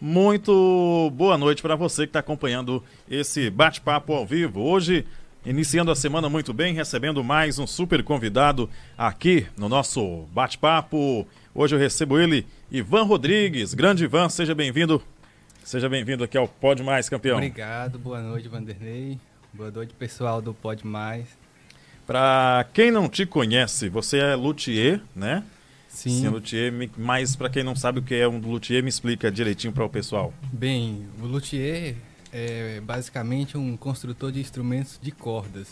Muito boa noite para você que está acompanhando esse bate-papo ao vivo. Hoje, iniciando a semana muito bem, recebendo mais um super convidado aqui no nosso bate-papo. Hoje eu recebo ele, Ivan Rodrigues. Grande Ivan, seja bem-vindo. Seja bem-vindo aqui ao Pode Mais, campeão. Obrigado, boa noite, Vanderlei. Boa noite, pessoal do Pode Mais. Para quem não te conhece, você é luthier, né? Sim. Sim, luthier, mas para quem não sabe o que é um luthier, me explica direitinho para o pessoal. Bem, o luthier é basicamente um construtor de instrumentos de cordas,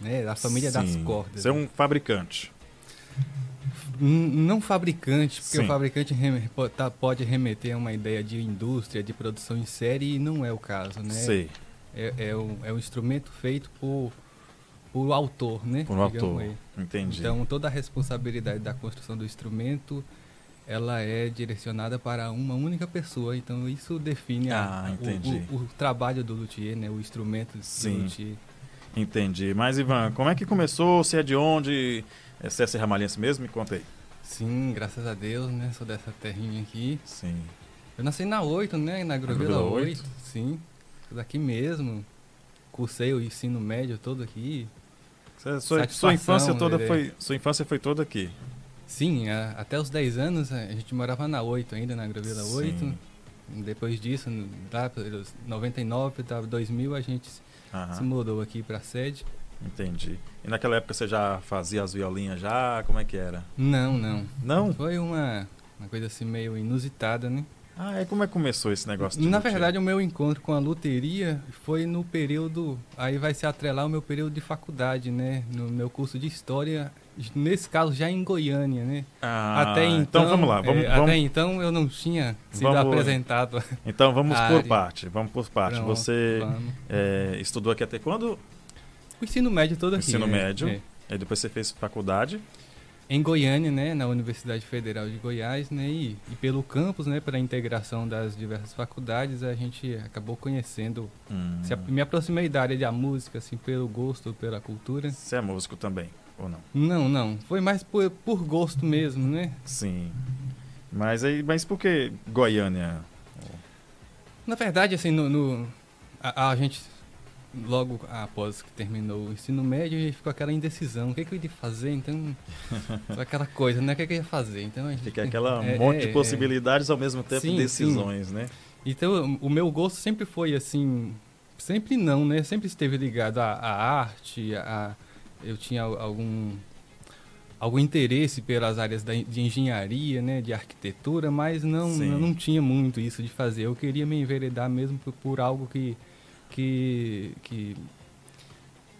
né? Da família Sim. das cordas. Você é um fabricante. Não fabricante, porque Sim. o fabricante rem- tá- pode remeter a uma ideia de indústria, de produção em série, e não é o caso, né? Sei. É, é, um, é um instrumento feito por, por autor, né? Por um autor. aí. Entendi. Então, toda a responsabilidade da construção do instrumento, ela é direcionada para uma única pessoa. Então, isso define a- Ah, o- entendi. o, o trabalho do luthier, né? O instrumento Sim. do luthier. Entendi. Mas, Ivan, como é que começou? Você é de onde? É, Você é serramalhense mesmo? Me conta aí. Sim, graças a Deus, né? Sou dessa terrinha aqui. Sim. Eu nasci na 8, né? Na Agrovila Agrovila 8. 8. Sim. Daqui mesmo. Cursei o ensino médio todo aqui. Sua, sua infância toda Lelê. foi, sua infância foi toda aqui. Sim, a- até os 10 anos a gente morava na 8 ainda, na Agrovila 8. Sim. Depois disso, lá pelos 99 para 2000, a gente se Aham, mudou aqui para a sede. entendi. E naquela época você já fazia as violinhas já? Como é que era? Não, não. Não? Foi uma, uma coisa assim meio inusitada, né? Ah, é como é que começou esse negócio de Na verdade, o meu encontro com a luteria foi no período. Aí vai se atrelar o meu período de faculdade, né? No meu curso de história. Nesse caso, já em Goiânia, né? Ah, até então. vamos lá, vamos, é, vamos, Até então eu não tinha sido Vamos- apresentado. então vamos por área. parte, vamos por parte. Pronto, Você é, estudou aqui até quando? O ensino médio todo aqui. Ensino né? médio. É. Aí depois você fez faculdade. Em Goiânia, né, na Universidade Federal de Goiás, né, e, e pelo campus, né, pela integração das diversas faculdades, a gente acabou conhecendo, Hum. se a- me aproximei da área da música, assim, pelo gosto, pela cultura. Você é músico também, ou não? Não, não, foi mais por, por gosto mesmo, né? Sim. Mas aí, mas por que Goiânia? Na verdade, assim, no, no- a, a gente logo após que terminou o ensino médio, ficou aquela indecisão, o que, que eu ia fazer, então, aquela coisa, né, o que, que eu ia fazer, então a gente... Fica aquela é, monte é, de é. possibilidades ao mesmo tempo Sim, decisões, né? Então, o meu gosto sempre foi assim, sempre não, né? Sempre esteve ligado à, à arte, a, eu tinha algum algum interesse pelas áreas da, de engenharia, né, de arquitetura, mas não Sim. não tinha muito isso de fazer. Eu queria me enveredar mesmo por, por algo que que, que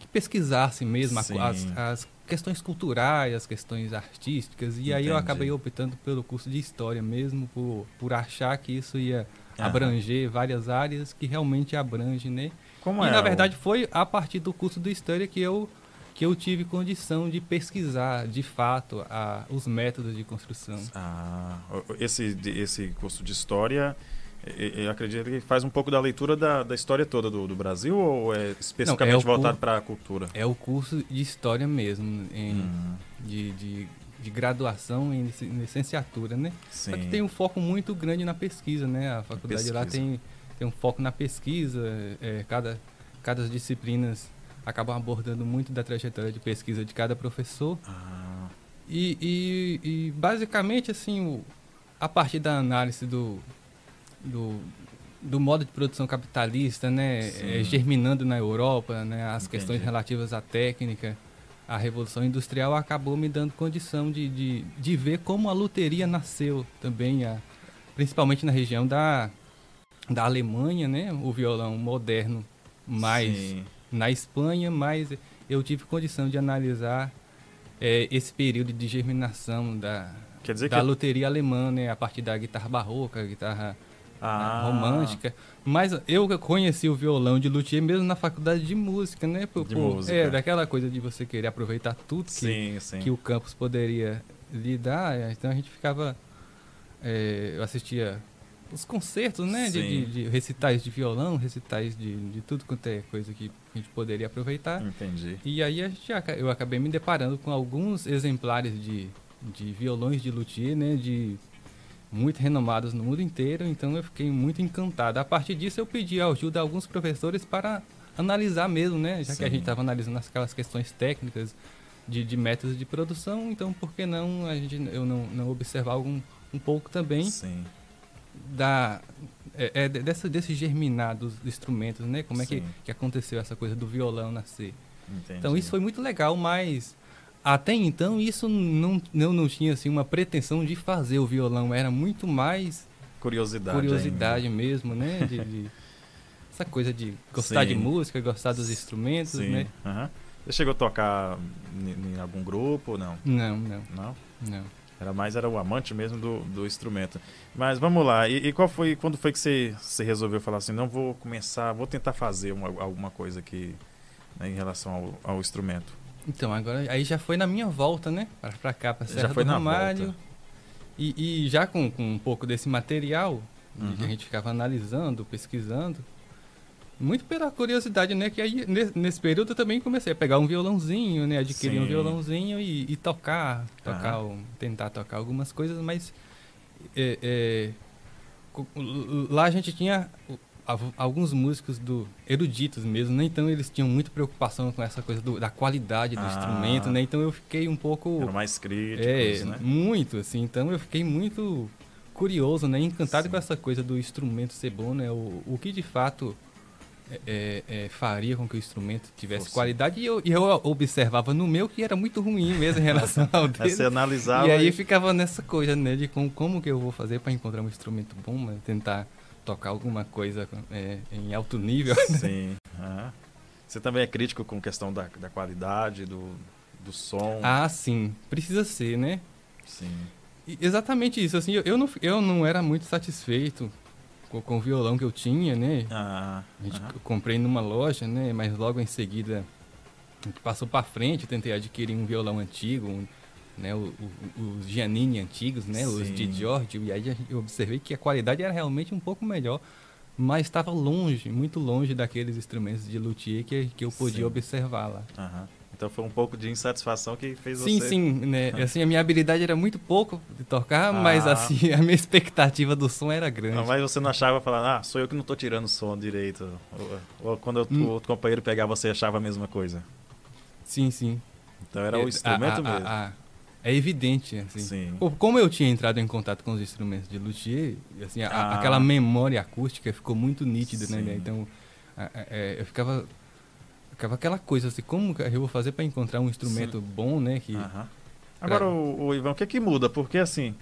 que pesquisasse mesmo Sim. as, as questões culturais, as questões artísticas. E aí eu Entendi. acabei optando pelo curso de história mesmo, por, por achar que isso ia Aham. abranger várias áreas que realmente abrange, né? Como e é? na o- verdade foi a partir do curso de história que eu que eu tive condição de pesquisar de fato a, os métodos de construção. Ah, o- esse, esse curso de história, eu acredito que faz um pouco da leitura da, da história toda do, do Brasil ou é especificamente Não, é voltado para a cultura? É o curso de história mesmo, em, Hum, de, de, de graduação em lic- licenciatura, né? sim. Só que tem um foco muito grande na pesquisa, né? A faculdade lá Pesquisa. tem, tem um foco na pesquisa, é, cada, cada disciplinas acabam abordando muito da trajetória de pesquisa de cada professor. Ah, E, e- e, basicamente, assim, o- a partir da análise do, do, do modo de produção capitalista, né, eh, germinando na Europa, né, as Entendi. questões relativas à técnica, à Revolução Industrial, acabou me dando condição de, de, de ver como a luteria nasceu também, a, principalmente na região da, da Alemanha, né, o violão moderno mais sim. na Espanha, mas eu tive condição de analisar eh, esse período de germinação da, da que luteria alemã, né, a partir da guitarra barroca, guitarra ah, romântica. Mas eu conheci o violão de luthier mesmo na faculdade de música, né? Por, De por- música. É, daquela coisa de você querer aproveitar tudo que, Sim, sim. que o campus poderia lhe dar. Então a gente ficava. é, eu assistia os concertos, né? De, de- de recitais de violão, recitais de, de tudo quanto é coisa que a gente poderia aproveitar. Entendi. E aí a gente, eu acabei me deparando com alguns exemplares de, de violões de luthier, né? De, muito renomados no mundo inteiro, então eu fiquei muito encantado. A partir disso eu pedi ajuda a alguns professores para analisar mesmo, né? Já Sim. que a gente estava analisando aquelas questões técnicas de, de, métodos de produção, então por que não a gente eu não, não observar algum um pouco também Sim. da é, é dessa, desses germinados instrumentos, né? Como é que, que aconteceu essa coisa do violão nascer? Entendi. Então isso foi muito legal, mas até então isso não, não, não tinha assim uma pretensão de fazer o violão, era muito mais curiosidade, curiosidade ainda. mesmo, né? De, de, essa coisa de gostar Sim. de música, gostar dos instrumentos, Sim. né? Uhum. Você chegou a tocar em, algum grupo ou não? Não, não. Não? Não. Era mais era o amante mesmo do, do instrumento. Mas vamos lá. E, e, qual foi quando foi que você, você resolveu falar assim, não vou começar, vou tentar fazer uma, alguma coisa aqui né, em relação ao, ao, instrumento? Então agora aí já foi na minha volta, né, para pra cá, para Serra já foi do Ramalho. E, e, já com, com um pouco desse material uhum. que a gente ficava analisando, pesquisando, muito pela curiosidade, né? Que aí, nesse período eu também comecei a pegar um violãozinho, né? Adquirir Sim. um violãozinho e, e tocar, tocar, tentar tocar algumas coisas, mas é, é, lá a gente tinha alguns músicos do eruditos mesmo, né? Então eles tinham muita preocupação com essa coisa do, da qualidade do ah. instrumento, né? Então eu fiquei um pouco Eram mais críticos, é, né? Muito, assim. Então eu fiquei muito curioso, né? Encantado Sim. com essa coisa do instrumento ser bom, né? O, o que de fato é, é, faria com que o instrumento tivesse qualidade e eu, e eu observava no meu que era muito ruim mesmo em relação ao dele. Você analisava. E aí e... ficava nessa coisa, né, de como, como que eu vou fazer para encontrar um instrumento bom, né, tentar tocar alguma coisa é, em alto nível. Sim. Uhum. Você também é crítico com questão da, da qualidade, do, do som? Ah, sim. Precisa ser, né? Sim. E exatamente isso. Assim, eu, eu, não, eu não era muito satisfeito com, com o violão que eu tinha, né? Ah, a gente, Eu comprei numa loja, né? Mas logo em seguida passou para frente, eu tentei adquirir um violão antigo, um, né? O, o, os Giannini antigos, né? Sim. Os de Giorgio. E aí eu observei que a qualidade era realmente um pouco melhor, mas estava longe, muito longe daqueles instrumentos de luthier que, que eu podia Sim. observar lá. Aham. Então foi um pouco de insatisfação que fez sim, você... Sim, sim. Né? Assim, a minha habilidade era muito pouco de tocar, ah. mas assim, a minha expectativa do som era grande. Não, mas você não achava falar, ah, sou eu que não estou tirando o som direito. Ou, ou quando hum. o outro companheiro pegava, você achava a mesma coisa? Sim, sim. Então era é, o instrumento a, a, mesmo. A, é evidente, assim. Sim. Como eu tinha entrado em contato com os instrumentos de luthier, assim, ah. aquela memória acústica ficou muito nítida, né? Então, é, eu ficava ficava aquela coisa assim, como eu vou fazer para encontrar um instrumento Sim. bom, né? Que, Agora, o, o, Ivan, o que, que muda? Porque assim,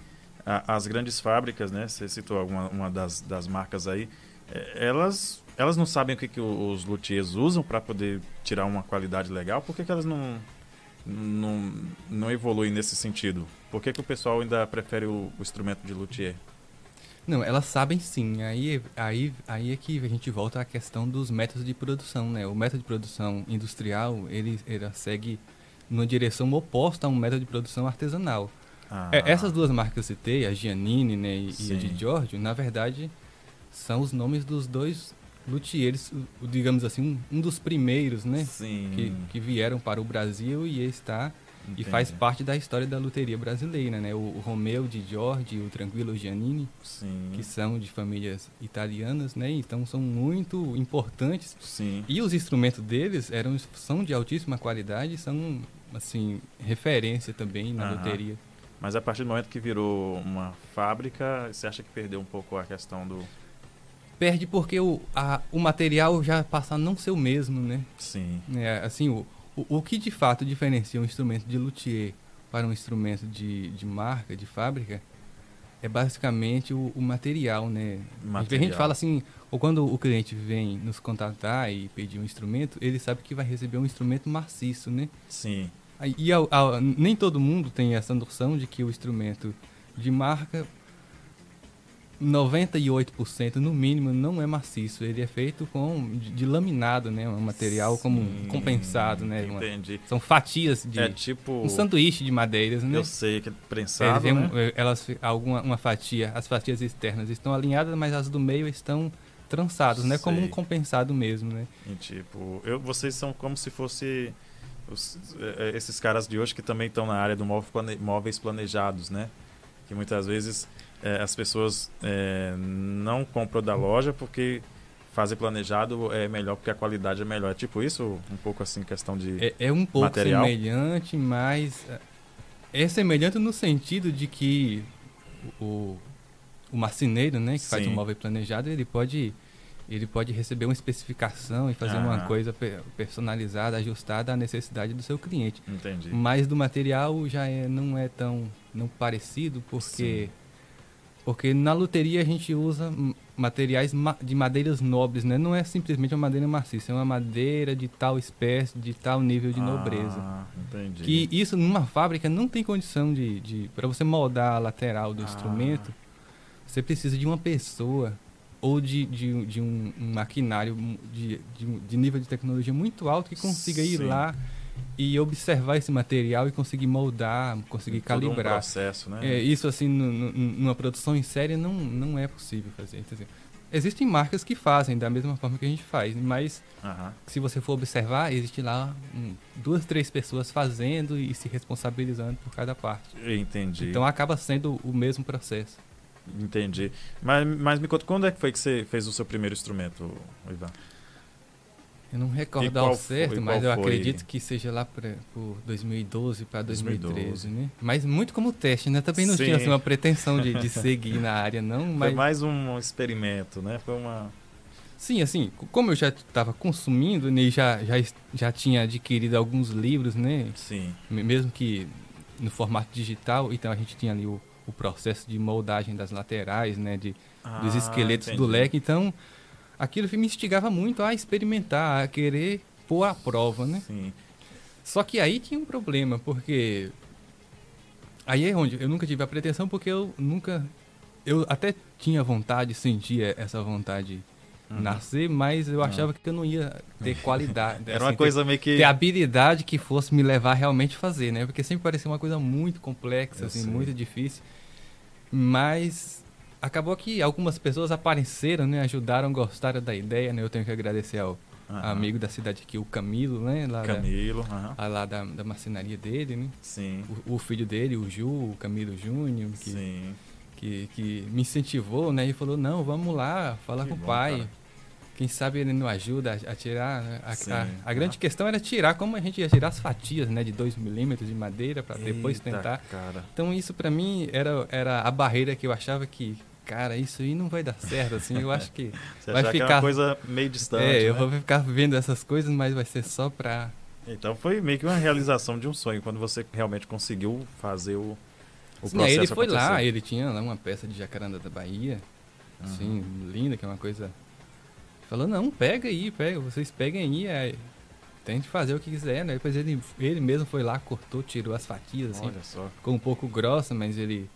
a, as grandes fábricas, né? Você citou alguma uma das, das marcas aí, é, elas elas não sabem o que, que os luthiers usam para poder tirar uma qualidade legal. Por que, que elas não, não, não evoluem nesse sentido? Por que, que o pessoal ainda prefere o, o instrumento de luthier? Não, elas sabem sim. Aí, aí, aí é que a gente volta à questão dos métodos de produção, né? O método de produção industrial, ele, ele segue numa direção oposta a um método de produção artesanal. Ah. É, essas duas marcas que eu citei, a Giannini né, e, e a de Giorgio, na verdade, são os nomes dos dois luthiers, digamos assim, um, um dos primeiros, né? Sim. Que, que vieram para o Brasil e está Entendi. E faz parte da história da luteria brasileira, né? O, o Romeu de Giorgi, o Tranquilo Giannini, Sim. que são de famílias italianas, né? Então são muito importantes. Sim. E os instrumentos deles eram são de altíssima qualidade, são assim referência também na Aham. luteria. Mas a partir do momento que virou uma fábrica, você acha que perdeu um pouco a questão do perde porque o, a, o material já passa a não ser o mesmo, né? Sim. É, assim, o, o, o que de fato diferencia um instrumento de luthier para um instrumento de, de marca, de fábrica, é basicamente o, o material, né? Material. A gente fala assim, ou quando o cliente vem nos contatar e pedir um instrumento, ele sabe que vai receber um instrumento maciço, né? Sim. E a, a, nem todo mundo tem essa noção de que o instrumento de marca 98% no mínimo não é maciço, ele é feito com de, de laminado, né, um material Sim, como compensado, né? Entendi. Uma, são fatias de é tipo um sanduíche de madeiras, né? Eu sei que é prensado, né? Eh, elas alguma uma fatia, as fatias externas estão alinhadas, mas as do meio estão trançadas, né, como um compensado mesmo, né? E tipo, eu, vocês são como se fosse os, eh, esses caras de hoje que também estão na área do móveis planejados, né? Que muitas vezes é, as pessoas é, não compram da loja porque fazer planejado é melhor porque a qualidade é melhor. É tipo isso, um pouco assim, questão de É, é um pouco material? semelhante, mas é, é semelhante no sentido de que o, o marceneiro, né, que faz Sim. um móvel planejado, ele pode ele pode receber uma especificação e fazer uma Ah. coisa pe- personalizada, ajustada à necessidade do seu cliente. Entendi. Mas do material já é, não é tão não parecido porque porque na luteria a gente usa materiais ma- de madeiras nobres, né? Não é simplesmente uma madeira maciça, é uma madeira de tal espécie, de tal nível de nobreza. Ah, entendi. Que isso numa fábrica não tem condição de, de para você moldar a lateral do Ah. instrumento, você precisa de uma pessoa ou de, de, de um, um maquinário de, de, de nível de tecnologia muito alto que consiga ir Sim. lá e observar esse material e conseguir moldar, conseguir Todo um calibrar. processo, né? É, isso assim, nu- nu- numa produção em série não, não é possível fazer. Então, assim, existem marcas que fazem da mesma forma que a gente faz, mas Aham. se você for observar, existe lá hum, duas, três pessoas fazendo e se responsabilizando por cada parte. Entendi. Então acaba sendo o mesmo processo. Entendi. Mas, mas me conta, quando é que foi que você fez o seu primeiro instrumento, Ivan? Eu não recordo ao foi- certo, mas eu foi? acredito que seja lá pra, por 2012 para 2013, 2012. né? Mas muito como teste, né? Também não Sim. tinha assim, uma pretensão de, de seguir na área, não. Foi Mas mais um experimento, né? Foi uma. Sim, assim, como eu já estava consumindo, né, e já, já, já tinha adquirido alguns livros, né? Sim. me- Mesmo que no formato digital, então a gente tinha ali o, o processo de moldagem das laterais, né? De, dos Ah, esqueletos do entendi. leque. Então, aquilo me instigava muito a experimentar, a querer pôr à prova, né? Sim. Só que aí tinha um problema, porque. Aí é onde eu nunca tive a pretensão, porque eu nunca. Eu até tinha vontade, sentia essa vontade Uhum. nascer, mas eu Ah. achava que eu não ia ter qualidade. Era assim, uma coisa meio que. Ter, ter habilidade que fosse me levar a realmente fazer, né? Porque sempre parecia uma coisa muito complexa, Eu assim, sei. muito difícil. Mas acabou que algumas pessoas apareceram, né? Ajudaram, gostaram da ideia, né? Eu tenho que agradecer ao Aham. amigo da cidade aqui, o Camilo, né? Lá da- Camilo. aham. a lá da, da marcenaria dele, né? Sim. O, o filho dele, o Ju, o Camilo Júnior, que, Sim. que, que me incentivou, né? E falou, não, vamos lá, falar Que com o bom, pai. cara. Quem sabe ele não ajuda a, a tirar. né? A, a, a grande questão era tirar, como a gente ia tirar as fatias, né? De 2 milímetros de madeira para depois tentar. Cara. Então isso para mim era, era a barreira que eu achava que, cara, isso aí não vai dar certo, assim. Eu acho que Você Vai achava que ficar- uma coisa meio distante. é, eu né? vou ficar vendo essas coisas, mas vai ser só pra Então foi meio que uma realização de um sonho, quando você realmente conseguiu fazer o, o Sim, processo ele foi lá, acontecer. ele tinha lá uma peça de jacaranda da Bahia, assim, linda, que é uma coisa. Falou, não, pega aí, pega, vocês peguem aí, é, tente fazer o que quiser, né? Depois ele, ele mesmo foi lá, cortou, tirou as fatias, assim, Olha só. ficou um pouco grossa, mas ele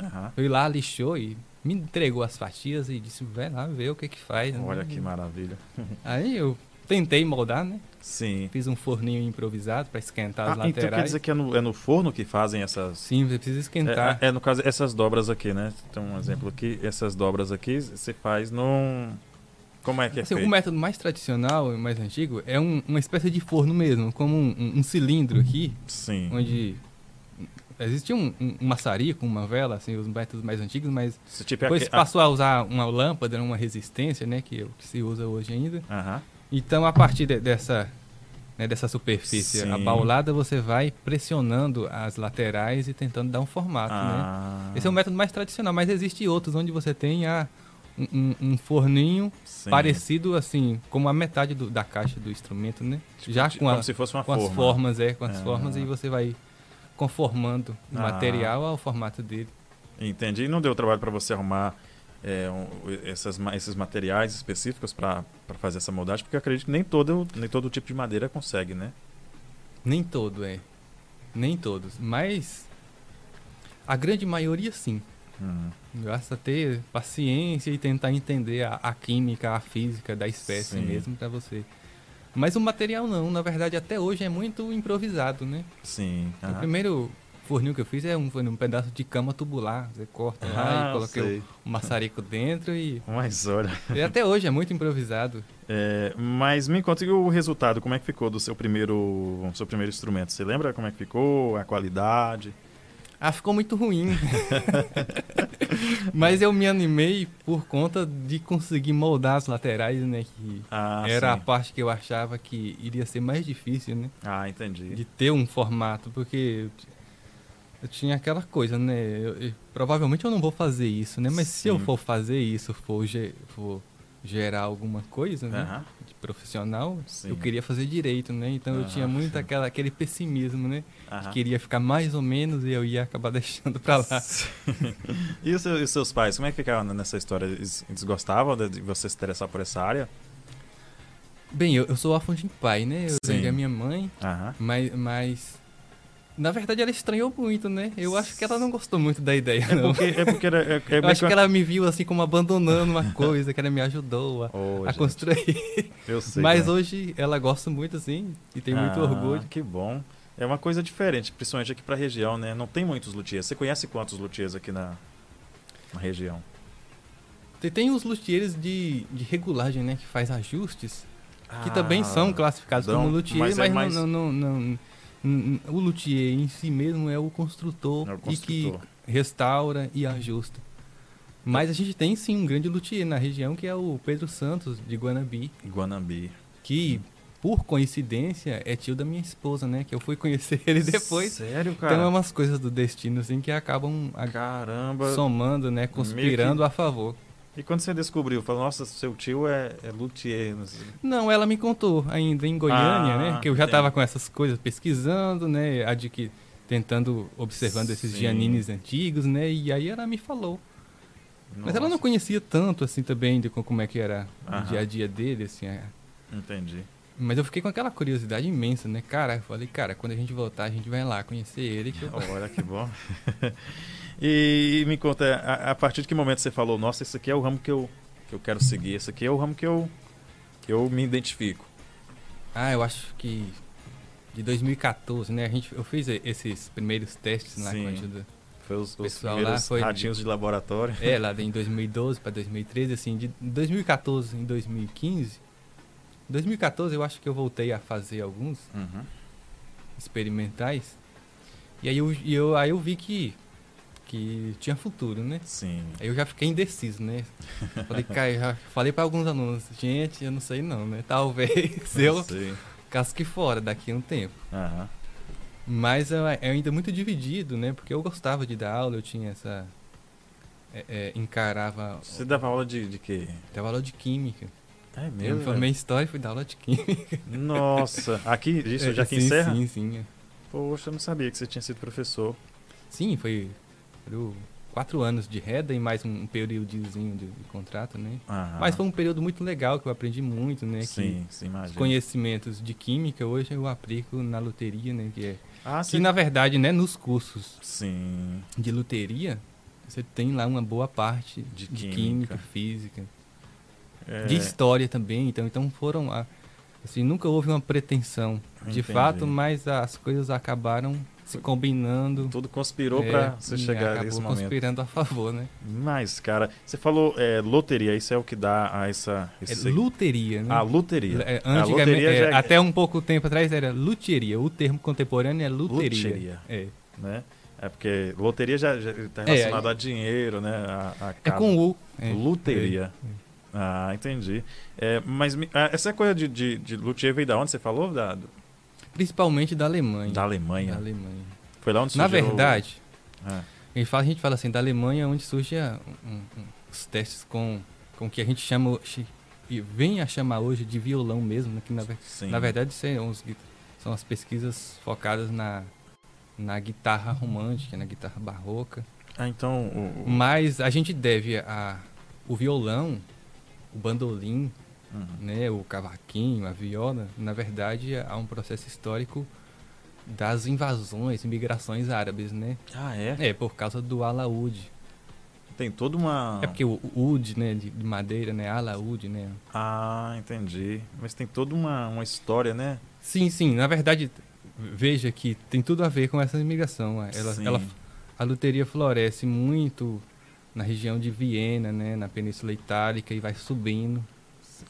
Aham. foi lá, lixou e me entregou as fatias e disse, vai lá ver o que que faz. né? Olha que maravilha. Aí eu tentei moldar, né? Sim. Fiz um forninho improvisado para esquentar as Ah, então quer laterais. dizer que é no, é no forno que fazem essas. Sim, você precisa esquentar. É, é, no caso, essas dobras aqui, né? Tem um exemplo aqui. Essas dobras aqui você faz num. Como é que é Assim, feito? o método mais tradicional e mais antigo é um- uma espécie de forno mesmo, como um, um- cilindro aqui, Sim. onde existia um, um, maçarico, uma vela, assim, os métodos mais antigos, mas tipo é depois aque- passou a usar uma lâmpada, uma resistência, né, que, é que se usa hoje ainda. ah, Aham. Então, a partir de- dessa, né, dessa superfície Sim. abaulada, você vai pressionando as laterais e tentando dar um formato, né? Ah, Esse é o método mais tradicional, mas existe outros onde você tem a, um, um- forninho sim. parecido assim, como a metade do- da caixa do instrumento, né? Tipo, Já com, a- como se fosse uma com forma. as formas, é, com as Ah. formas e você vai conformando o Ah. material ao formato dele. Entendi. E não deu trabalho para você arrumar é, um, essas, esses materiais específicos para fazer essa moldagem? Porque eu acredito que nem todo, nem todo tipo de madeira consegue, né? Nem todo é, nem todos, mas a grande maioria sim. Hum. Basta ter paciência e tentar entender a, a química, a física da espécie Sim. mesmo para você. Mas o material não, na verdade até hoje é muito improvisado, né? Sim. O primeiro forninho que eu fiz é um, foi um pedaço de cama tubular. Você corta lá Ah, e coloquei sei. o, o maçarico dentro e, Mas olha. e até hoje é muito improvisado. É, mas me conta o resultado, como é que ficou do seu primeiro, seu primeiro instrumento? Você lembra como é que ficou? A qualidade? Ah, ficou muito ruim. Mas eu me animei por conta de conseguir moldar as laterais, né? Que Ah, era sim. a parte que eu achava que iria ser mais difícil, né? Ah, entendi. De ter um formato, porque eu, tinha aquela coisa, né? eu- eu- provavelmente eu não vou fazer isso, né? Mas se eu Sim. for fazer isso, for, ge- for gerar alguma coisa, né? Aham. Profissional, Sim. eu queria fazer direito, né? Então eu tinha muito aquela, aquele pessimismo, né? Aham. Queria ficar mais ou menos e eu ia acabar deixando pra lá. e, os seus, seus pais, como é que ficavam nessa história? Eles, eles gostavam de você se interessar por essa área? Bem, eu, eu sou órfão de pai, né? Eu Sim. venho da minha mãe, mas, mas. Na verdade, ela estranhou muito, né? Eu acho que ela não gostou muito da ideia, É não. porque, é porque era, é, é Eu acho que ela me viu assim como abandonando uma coisa que ela me ajudou a, Ô, a construir. Eu sei. Mas como é. hoje ela gosta muito, assim, e tem muito Ah, orgulho. Que bom. É uma coisa diferente, principalmente aqui pra região, né? Não tem muitos luthiers. Você conhece quantos luthiers aqui na, na região? Tem, tem os luthiers de, de regulagem, né? Que faz ajustes, que Ah, também são classificados dão, como luthier, mas mas, é mais- não, não, não, o luthier em si mesmo é o construtor, É o e que construtor. restaura e ajusta. Mas a gente tem sim um grande luthier na região que é o Pedro Santos de Guanabi, Guanambi. que por coincidência é tio da minha esposa, né? Que eu fui conhecer ele depois. Sério, cara? Então é umas coisas do destino assim que acabam Caramba. somando, né? Conspirando a favor. E quando você descobriu? Falou, nossa, seu tio é, é luthier. não. Não, ela me contou ainda em Goiânia, Ah, né? Que eu já entendi. tava com essas coisas pesquisando, né? Adqui tentando, observando esses Sim. Giannines antigos, né? E aí ela me falou. Mas ela não Nossa, conhecia tanto assim também de co- como é que era Aham. o dia a dia dele, assim. é. Entendi. Mas eu fiquei com aquela curiosidade imensa, né? Cara, eu falei, cara, quando a gente voltar, a gente vai lá conhecer ele. Que eu... Olha que bom. e, me conta, a, a partir de que momento você falou, nossa, esse aqui é o ramo que eu, que eu quero seguir, esse aqui é o ramo que eu, que eu me identifico. Ah, eu acho que de 2014, né? A gente, eu fiz esses primeiros testes lá Sim. com a ajuda. Foi os, os lá primeiros ratinhos de laboratório. É, lá em 2012 para 2013, assim, de 2014 em 2015. 2014 eu acho que eu voltei a fazer alguns Uhum. experimentais. E aí eu, eu, aí eu vi que, que tinha futuro, né? Sim. Aí eu já fiquei indeciso, né? Falei, cara, eu já falei para alguns alunos, gente, eu não sei não, né? Talvez eu Sei. casque fora daqui a um tempo. Aham. Mas eu, eu ainda muito dividido, né? Porque eu gostava de dar aula, eu tinha essa. é, é, encarava. Você dava aula de, de quê? Dava aula de química. É Eu mesmo? me formei história e fui dar aula de química. Nossa, aqui, isso É, já aqui sim, em Serra? Sim, sim. é. Poxa, eu não sabia que você tinha sido professor. Sim, foi, foram quatro anos de reda e mais um períodozinho de, de contrato, né? Aham. Mas foi um período muito legal que eu aprendi muito, né? Sim, sim, Que os imagina. conhecimentos de química hoje eu aplico na loteria, né? Que, é, Ah, que sim. na verdade, né, nos cursos Sim. de loteria, você tem lá uma boa parte De de, química. química, física, É, de história também. Então, então foram, a- assim, nunca houve uma pretensão de Entendi. fato, mas as coisas acabaram se combinando. Tudo conspirou é, pra você chegar nesse momento. conspirando a favor, né? Mas, cara, você falou é, loteria, isso é o que dá a essa. É Esse... luteria, né? A loteria. É, a antigamente, loteria é, já é- Até um pouco tempo atrás era luteria. O termo contemporâneo é luteria. Luteria. É. né? É porque loteria já, já tá É, relacionado a dinheiro, né? A, a É com. É. Luteria. Ah, entendi. É, mas ah, essa coisa de, de, de luthier veio da onde você falou? Da, Principalmente da Alemanha. da Alemanha. Da Alemanha. Foi lá onde Na surgiu o- verdade, a gente, fala, a gente fala assim, da Alemanha é onde surge a- um- um- os testes com, com o que a gente chama, e vem a chamar hoje de violão mesmo, né? que na, sim. na verdade são, os gui- são as pesquisas focadas na, na guitarra romântica, na guitarra barroca. Ah, então. O, o- Mas a gente deve a, o violão, o bandolim, Uhum. né, o cavaquinho, a viola, na verdade há um processo histórico das invasões, migrações árabes, né? Ah, é? É, por causa do alaúde. Tem toda uma. É porque o ud, né, de, de madeira, né, alaúde, né? Ah, entendi. Mas tem toda uma, uma história, né? Sim, sim, na verdade, veja que tem tudo a ver com essa imigração. Ela, Sim. ela, a luteria floresce muito na região de Viena, né, na Península Itálica e vai subindo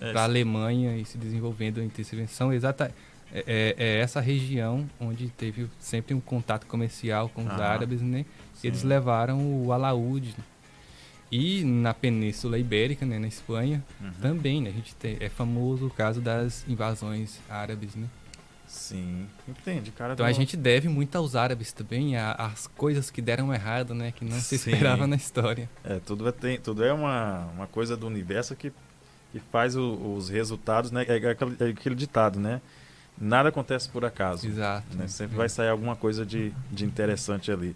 É, para a Alemanha e se desenvolvendo a intervenção exata é, é- é essa região onde teve sempre um contato comercial com os Ah, árabes, né? sim. Eles levaram o alaúde E na Península Ibérica, né, na Espanha, Uhum. também, né, a gente tem, é famoso o caso das invasões árabes, né? Sim, entende, cara. Então a do- gente deve muito aos árabes também, a- as coisas que deram errado, né, que não se Sim. esperava na história. É, tudo é, tem, tudo é uma, uma coisa do universo que, que faz o- os resultados, né? É, aquele, é aquele ditado, né? Nada acontece por acaso. Exato. né? Sempre É. vai sair alguma coisa de, de interessante ali.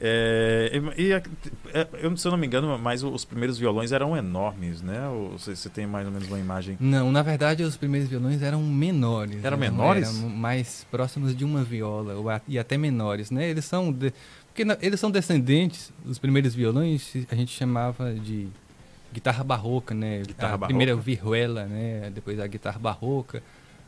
É, e, é, eu, se eu não me engano, mas os primeiros violões eram enormes, né? Ou você, você tem mais ou menos uma imagem? Não, na verdade os primeiros violões eram menores. Eram né? menores? Eram mais próximos de uma viola, ou a- e até menores, né? Eles são... de- porque na- eles são descendentes, os primeiros violões a gente chamava de guitarra barroca, né? Guitarra a barroca. primeira vihuela, né? Depois a guitarra barroca,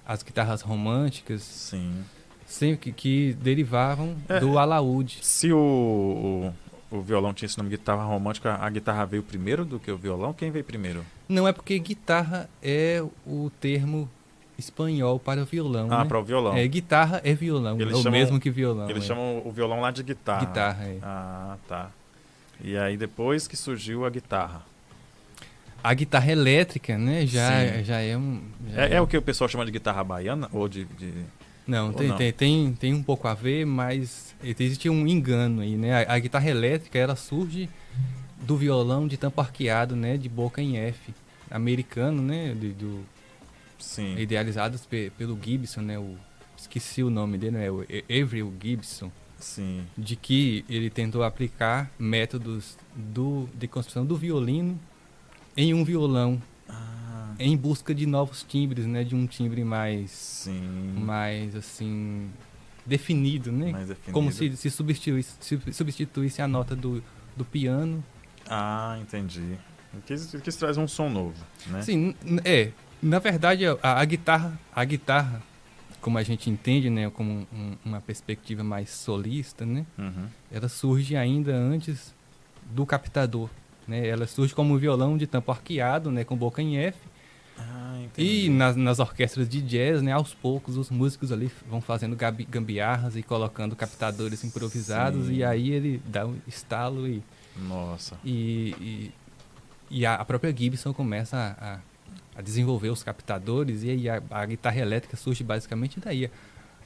as guitarras românticas, Sim. sempre que, que derivavam É, do alaúde. Se o, o, o violão tinha esse nome de guitarra romântica, a guitarra veio primeiro do que o violão? Quem veio primeiro? Não é porque guitarra é o termo espanhol para o violão, Ah, né? para o violão. É, guitarra é violão, Eles é o chamam- mesmo que violão. Eles é. chamam o violão lá de guitarra. guitarra. é. Ah, tá. E aí depois que surgiu a guitarra. A guitarra elétrica, né, já, Sim. já é um... já É, é o que o pessoal chama de guitarra baiana? Ou de. de- Não, ou tem, não? Tem, tem, tem um pouco a ver, mas existe um engano aí, né? A, a guitarra elétrica, ela surge do violão de tampo arqueado, né, de boca em F, americano, né, de- do, Sim. idealizados pe- pelo Gibson, né, o, esqueci o nome dele, né, o Avril Gibson, Sim. de que ele tentou aplicar métodos do, de construção do violino em um violão, Ah, em busca de novos timbres, né, de um timbre mais, sim. mais assim, definido, né, Mais definido. como se, se substituísse, se substituísse a nota do, do piano. Ah, entendi. Quis, quis trazer um som novo, né? Sim, é, na verdade a, a guitarra, a guitarra, como a gente entende, né, como um- uma perspectiva mais solista, né, Uhum. ela surge ainda antes do captador. Né? Ela surge como um violão de tampo arqueado, né, com boca em F. Ah. E nas, nas orquestras de jazz, né, aos poucos, os músicos ali vão fazendo gambiarras e colocando captadores improvisados. Sim. E aí ele dá um estalo e, Nossa. e, e, e a, própria Gibson começa a, a- a desenvolver os captadores. E aí a, a guitarra elétrica surge basicamente daí.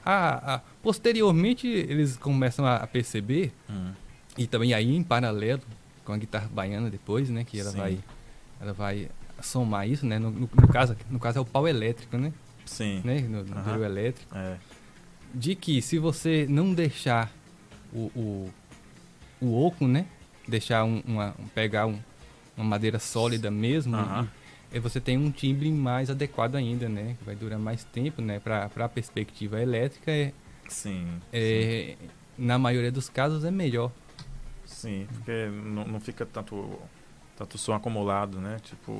A- a- posteriormente, eles começam a- a perceber Hum. e também aí em paralelo com a guitarra baiana depois, né, que ela Sim. vai ela vai somar isso, né? No, no- no caso, no caso é o pau elétrico, né? Sim. né? No, no drill elétrico, É. de que se você não deixar o, o, o oco, né? Deixar um, uma um- pegar um- uma madeira sólida mesmo, Aham. e, e você tem um timbre mais adequado ainda, né? Que vai durar mais tempo, né? Para a perspectiva elétrica é, Sim. é na maioria dos casos é melhor. Sim, porque não, não fica tanto, tanto som acumulado, né? Tipo.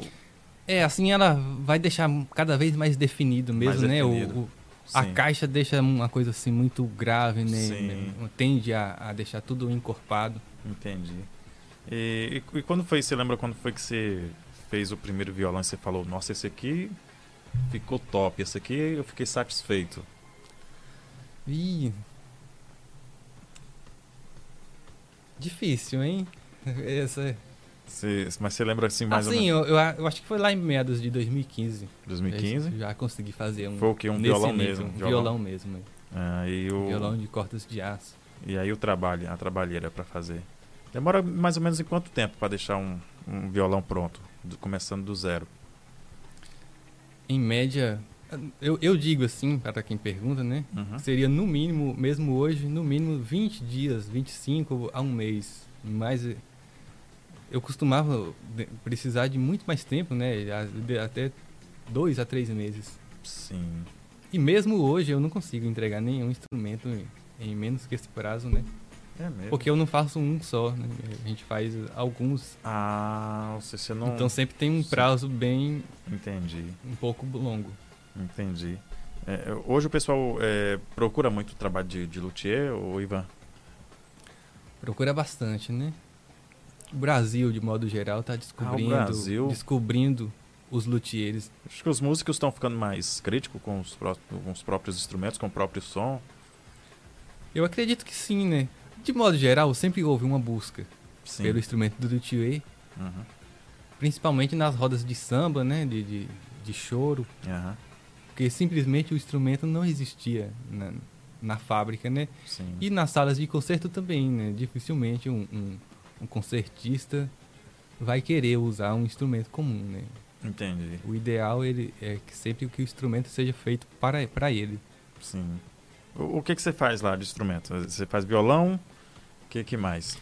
É, assim ela vai deixar cada vez mais definido mesmo, Mais né? O- definido. o, a caixa deixa uma coisa assim muito grave, né? Sim. Tende a, a deixar tudo encorpado. Entendi. E, e, e quando foi, você lembra quando foi que você fez o primeiro violão e você falou, nossa, esse aqui ficou top, esse aqui eu fiquei satisfeito. Ih. Difícil, hein? Essa... Você- mas você lembra assim mais Assim, ou menos? eu, eu, acho que foi lá em meados de 2015. 2015? Já, consegui fazer um. Foi o quê? Um violão nível, mesmo? Um violão, mesmo. é. Ah, e, o, Violão de cordas de aço. e aí o trabalho, a trabalheira pra fazer. Demora mais ou menos em quanto tempo pra deixar um, um violão pronto, do- começando do zero? Em média, eu, eu digo assim, para quem pergunta, né? Uhum. Seria no mínimo, mesmo hoje, no mínimo 20 dias, 25 a um mês. Mas eh, eu costumava precisar de muito mais tempo, né? Até dois a três meses. Sim. E mesmo hoje eu não consigo entregar nenhum instrumento em, em menos que esse prazo, né? É mesmo. Porque eu não faço um só, né? A gente faz alguns. Ah, você, não. Então sempre tem um prazo bem Entendi. um pouco longo. Entendi. É, hoje o pessoal é, procura muito o trabalho de, de luthier, ou Ivan? Procura bastante, né? O Brasil, de modo geral, está descobrindo, Brasil? descobrindo os luthiers. Acho que os músicos estão ficando mais críticos com os, pró- com os próprios instrumentos, com o próprio som. Eu acredito que sim, né? De modo geral, sempre houve uma busca Sim. pelo instrumento do luthier Uhum. Principalmente nas rodas de samba, né? De, de, de choro. Uhum. Porque simplesmente o instrumento não existia na, na fábrica, né? Sim. E nas salas de concerto também, né? Dificilmente um, um, um concertista vai querer usar um instrumento comum, né? Entendi. O ideal ele é que sempre que o instrumento seja feito para, para ele. Sim. O, o que, que você faz lá de instrumento? Você faz violão? O que, que mais?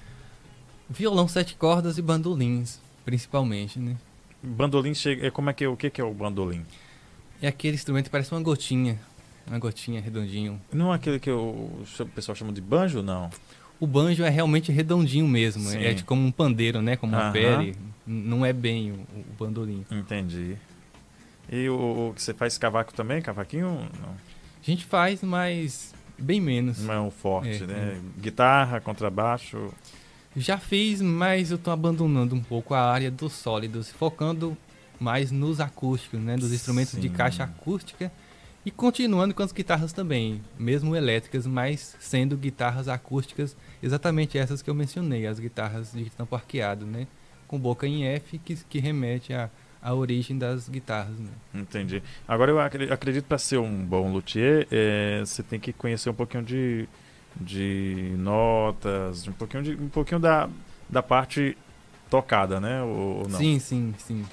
Violão sete cordas e bandolins, principalmente, né? Bandolim chega. é, Como é que é, o que, que é o bandolim? É aquele instrumento que parece uma gotinha. Uma gotinha redondinho. Não é aquele que o, pessoal chama de banjo, não? O banjo é realmente redondinho mesmo. Sim. É tipo como um pandeiro, né? Como uma pele. Não é bem o, o bandolim. Entendi. E o, o que você faz cavaco também? Cavaquinho? Não. A gente faz, mas bem menos. Não é um forte, É, né? Guitarra, contrabaixo. Já fiz, mas eu tô abandonando um pouco a área dos sólidos, focando mais nos acústicos, né? Dos instrumentos de Sim. caixa acústica e continuando com as guitarras também, mesmo elétricas, mas sendo guitarras acústicas, exatamente essas que eu mencionei, as guitarras de tampo arqueado, né? Com boca em F, que, que remete à, à origem das guitarras, né? Entendi. Agora eu acre- acredito para ser um bom luthier, é, você tem que conhecer um pouquinho de, de notas, um pouquinho, de, um pouquinho da, da parte tocada, né? Ou, ou não? Sim, sim, sim.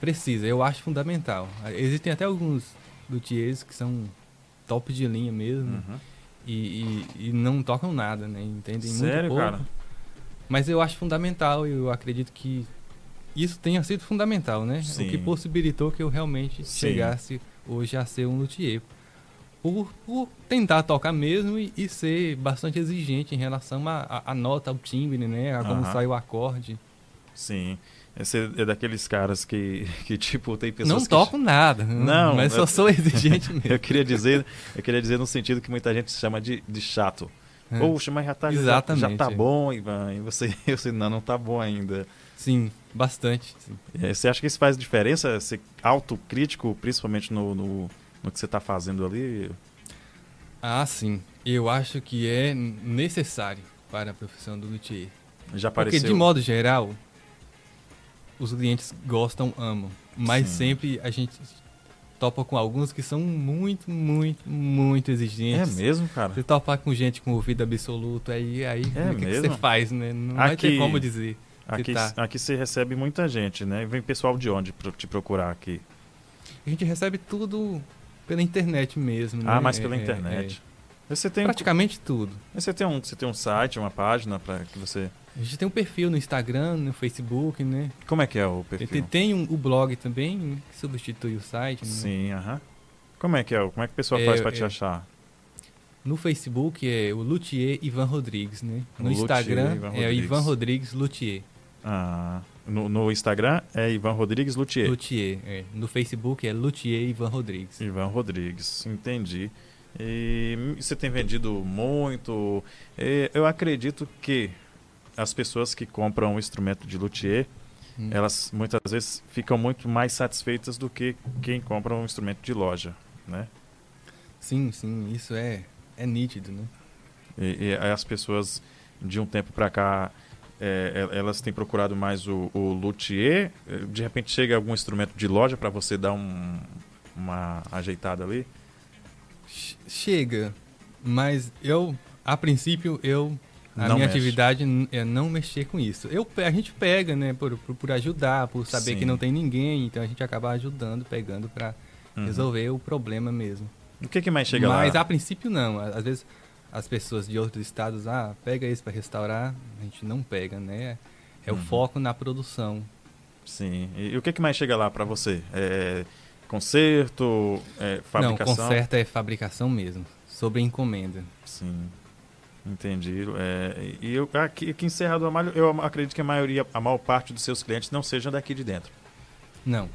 Precisa, eu acho fundamental. Existem até alguns luthiers que são top de linha mesmo. Uhum. e, e- e não tocam nada, né? Entendem Sério, muito pouco. cara? Mas eu acho fundamental e eu acredito que isso tenha sido fundamental, né? Sim. O que possibilitou que eu realmente Sim. chegasse hoje a ser um luthier. Por, por tentar tocar mesmo e, e ser bastante exigente em relação à nota, ao timbre, né? A como Aham. sai o acorde. Sim. Esse é daqueles caras que, que tipo, tem pessoas Não que... toco nada, Não, mas eu- só sou exigente mesmo. Eu queria dizer, eu queria dizer no sentido que muita gente chama de, de chato. É. Poxa, mas já tá, já, já Exatamente, tá é. bom, Ivan. E você, eu sei, não, não tá bom ainda. Sim, bastante. sim. É, Você acha que isso faz diferença? Ser autocrítico, principalmente no, no, no que você tá fazendo ali? Ah, sim. Eu acho que é necessário para a profissão do luthier. Já Porque, apareceu. de modo geral, os clientes gostam, amam. Mas Sim. sempre a gente topa com alguns que são muito, muito, muito É exigentes. mesmo, cara? Você topar com gente com ouvido absoluto, aí, aí É o que, que mesmo? você faz, né? Não vai Aqui- ter como dizer. Aqui, tá. aqui você recebe muita gente, né? Vem pessoal de onde te procurar aqui? A gente recebe tudo pela internet mesmo, né? Ah, mas pela É, internet. Você é. tem, Praticamente tudo. você tem um, você tem um site, uma página para que você. A gente tem um perfil no Instagram, no Facebook, né? Como é que é o perfil? Tem, tem um, o blog também, que substitui o site. né? Sim, aham. Como é que é? Como é que a pessoa É, faz para te é. achar? No Facebook é o Luthier Ivan Rodrigues, né? No Luthier Instagram Ivan é. Ivan Rodrigues Luthier. Ah, no, no Instagram é Ivan Rodrigues Luthier. Luthier, é. No Facebook é Luthier Ivan Rodrigues. Ivan Rodrigues, entendi. E você tem vendido muito. Eu acredito que as pessoas que compram um instrumento de luthier, Hum. elas muitas vezes ficam muito mais satisfeitas do que quem compra um instrumento de loja, né? Sim, sim, isso é, é nítido, né? E, e as pessoas de um tempo para cá é, é, elas têm procurado mais o, o luthier. De repente chega algum instrumento de loja para você dar um- uma ajeitada ali. Ch- Chega, mas eu, a princípio, eu a Não minha mexe. atividade é não mexer com isso. Eu, a gente pega, né, por, por, por ajudar, por saber Sim. que não tem ninguém, então a gente acaba ajudando, pegando pra Uhum. resolver o problema mesmo. O que, que mais chega Mas lá? a princípio não. Às vezes as pessoas de outros estados, ah, pega isso para restaurar, a gente não pega, né? É Uhum. o foco na produção. Sim. E, e o que, que mais chega lá para você? É conserto, é fabricação? Não, conserta é fabricação mesmo, sobre encomenda. Sim. Entendi. É, e eu, aqui, aqui em Serra do Amalho, eu acredito que a maioria, a maior parte dos seus clientes não sejam daqui de dentro. Não.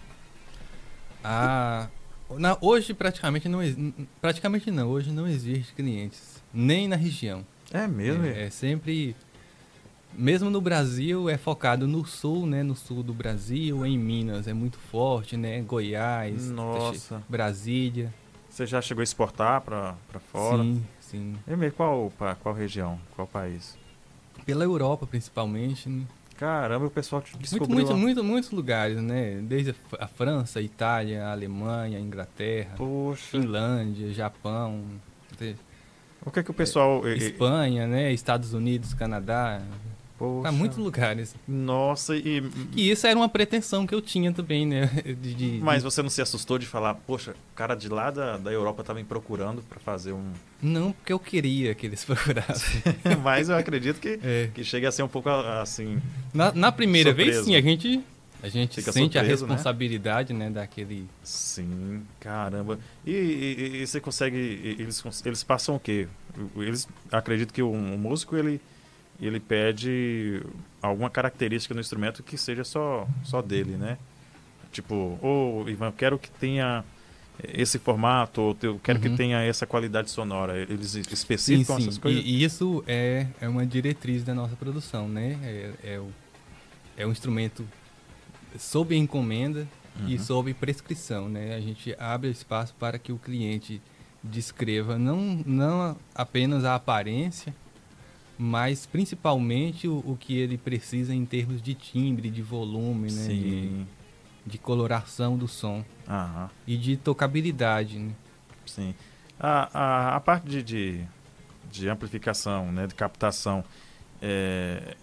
A, na, hoje praticamente não, praticamente não, hoje não existe clientes, nem na região. É mesmo? É, é sempre, mesmo no Brasil, é focado no sul, né? No sul do Brasil, em Minas é muito forte, né? Goiás, Nossa. Brasília. Você já chegou a exportar para fora? Sim, sim. E mesmo, qual, pa- qual região? Qual país? Pela Europa, principalmente. né? Caramba, o pessoal descobriu... Muito, muito, muito, muitos lugares, né? Desde a França, a Itália, a Alemanha, a Inglaterra, Poxa. Finlândia, Japão, o que é que o pessoal... Espanha, né? Estados Unidos, Canadá, Poxa. Para muitos lugares. Nossa, e. E isso era uma pretensão que eu tinha também, né? De, de, Mas você não se assustou de falar, poxa, o cara de lá da, da Europa estava me procurando para fazer um. Não, porque eu queria que eles procurassem. Mas eu acredito que, é. que chega a ser um pouco assim. Na, na primeira surpreso. vez, sim, a gente. A gente Fica sente surpreso, a né? responsabilidade, né? né? daquele. Sim, caramba. E, e, e, você consegue. Eles, eles passam o quê? Eles acredito que o um músico ele ele pede alguma característica no instrumento que seja só, só dele, né? Tipo, ô oh, Ivan, eu quero que tenha esse formato, ou eu quero uhum. que tenha essa qualidade sonora. Eles especificam sim, sim. essas coisas? E, e isso é, é uma diretriz da nossa produção, né? É, é, o, é um instrumento sob encomenda uhum. e sob prescrição, né? A gente abre espaço para que o cliente descreva não, não apenas a aparência, mas principalmente o, o, que ele precisa em termos de timbre, de volume, né? De, de, coloração do som Aham. e de tocabilidade. Né? Sim. A, a, a parte de, de, de, amplificação, né, de captação, é,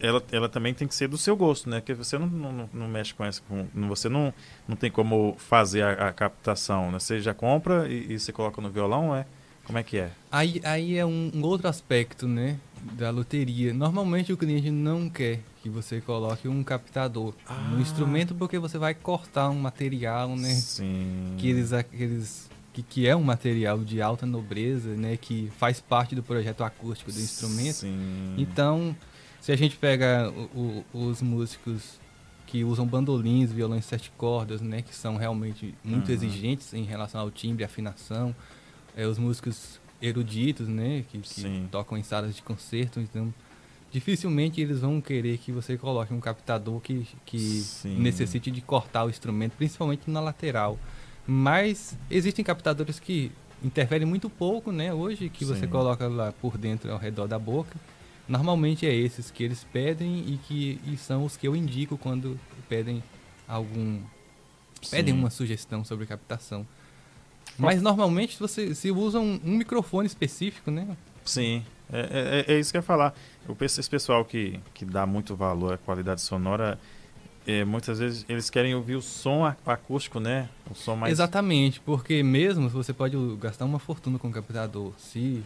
ela, ela também tem que ser do seu gosto, né? Que você não, não, não mexe com essa, com, você não, não tem como fazer a, a captação, né? Você já compra e, e você coloca no violão, é? Como é que é? Aí, aí é um, um, outro aspecto, né? Da loteria. Normalmente o cliente não quer que você coloque um captador ah. no instrumento porque você vai cortar um material, né? Sim. Que eles, aqueles que, que é um material de alta nobreza, né? Que faz parte do projeto acústico do instrumento. Sim. Então, se a gente pega o, o, os músicos que usam bandolins, violões sete cordas, né? Que são realmente muito uhum. exigentes em relação ao timbre, afinação é, os músicos eruditos, né, que, que tocam em salas de concerto, então dificilmente eles vão querer que você coloque um captador que, que necessite de cortar o instrumento, principalmente na lateral. Mas existem captadores que interferem muito pouco, né, hoje, que Sim. você coloca lá por dentro, ao redor da boca. Normalmente é esses que eles pedem e que e são os que eu indico quando pedem algum Sim. pedem uma sugestão sobre captação. Mas normalmente você se usa um, um microfone específico, né? Sim, é, é, é, isso que eu ia falar. Eu penso esse pessoal que, que dá muito valor à qualidade sonora, é, muitas vezes eles querem ouvir o som acústico, né? O som mais... Exatamente, porque mesmo você pode gastar uma fortuna com o captador, se,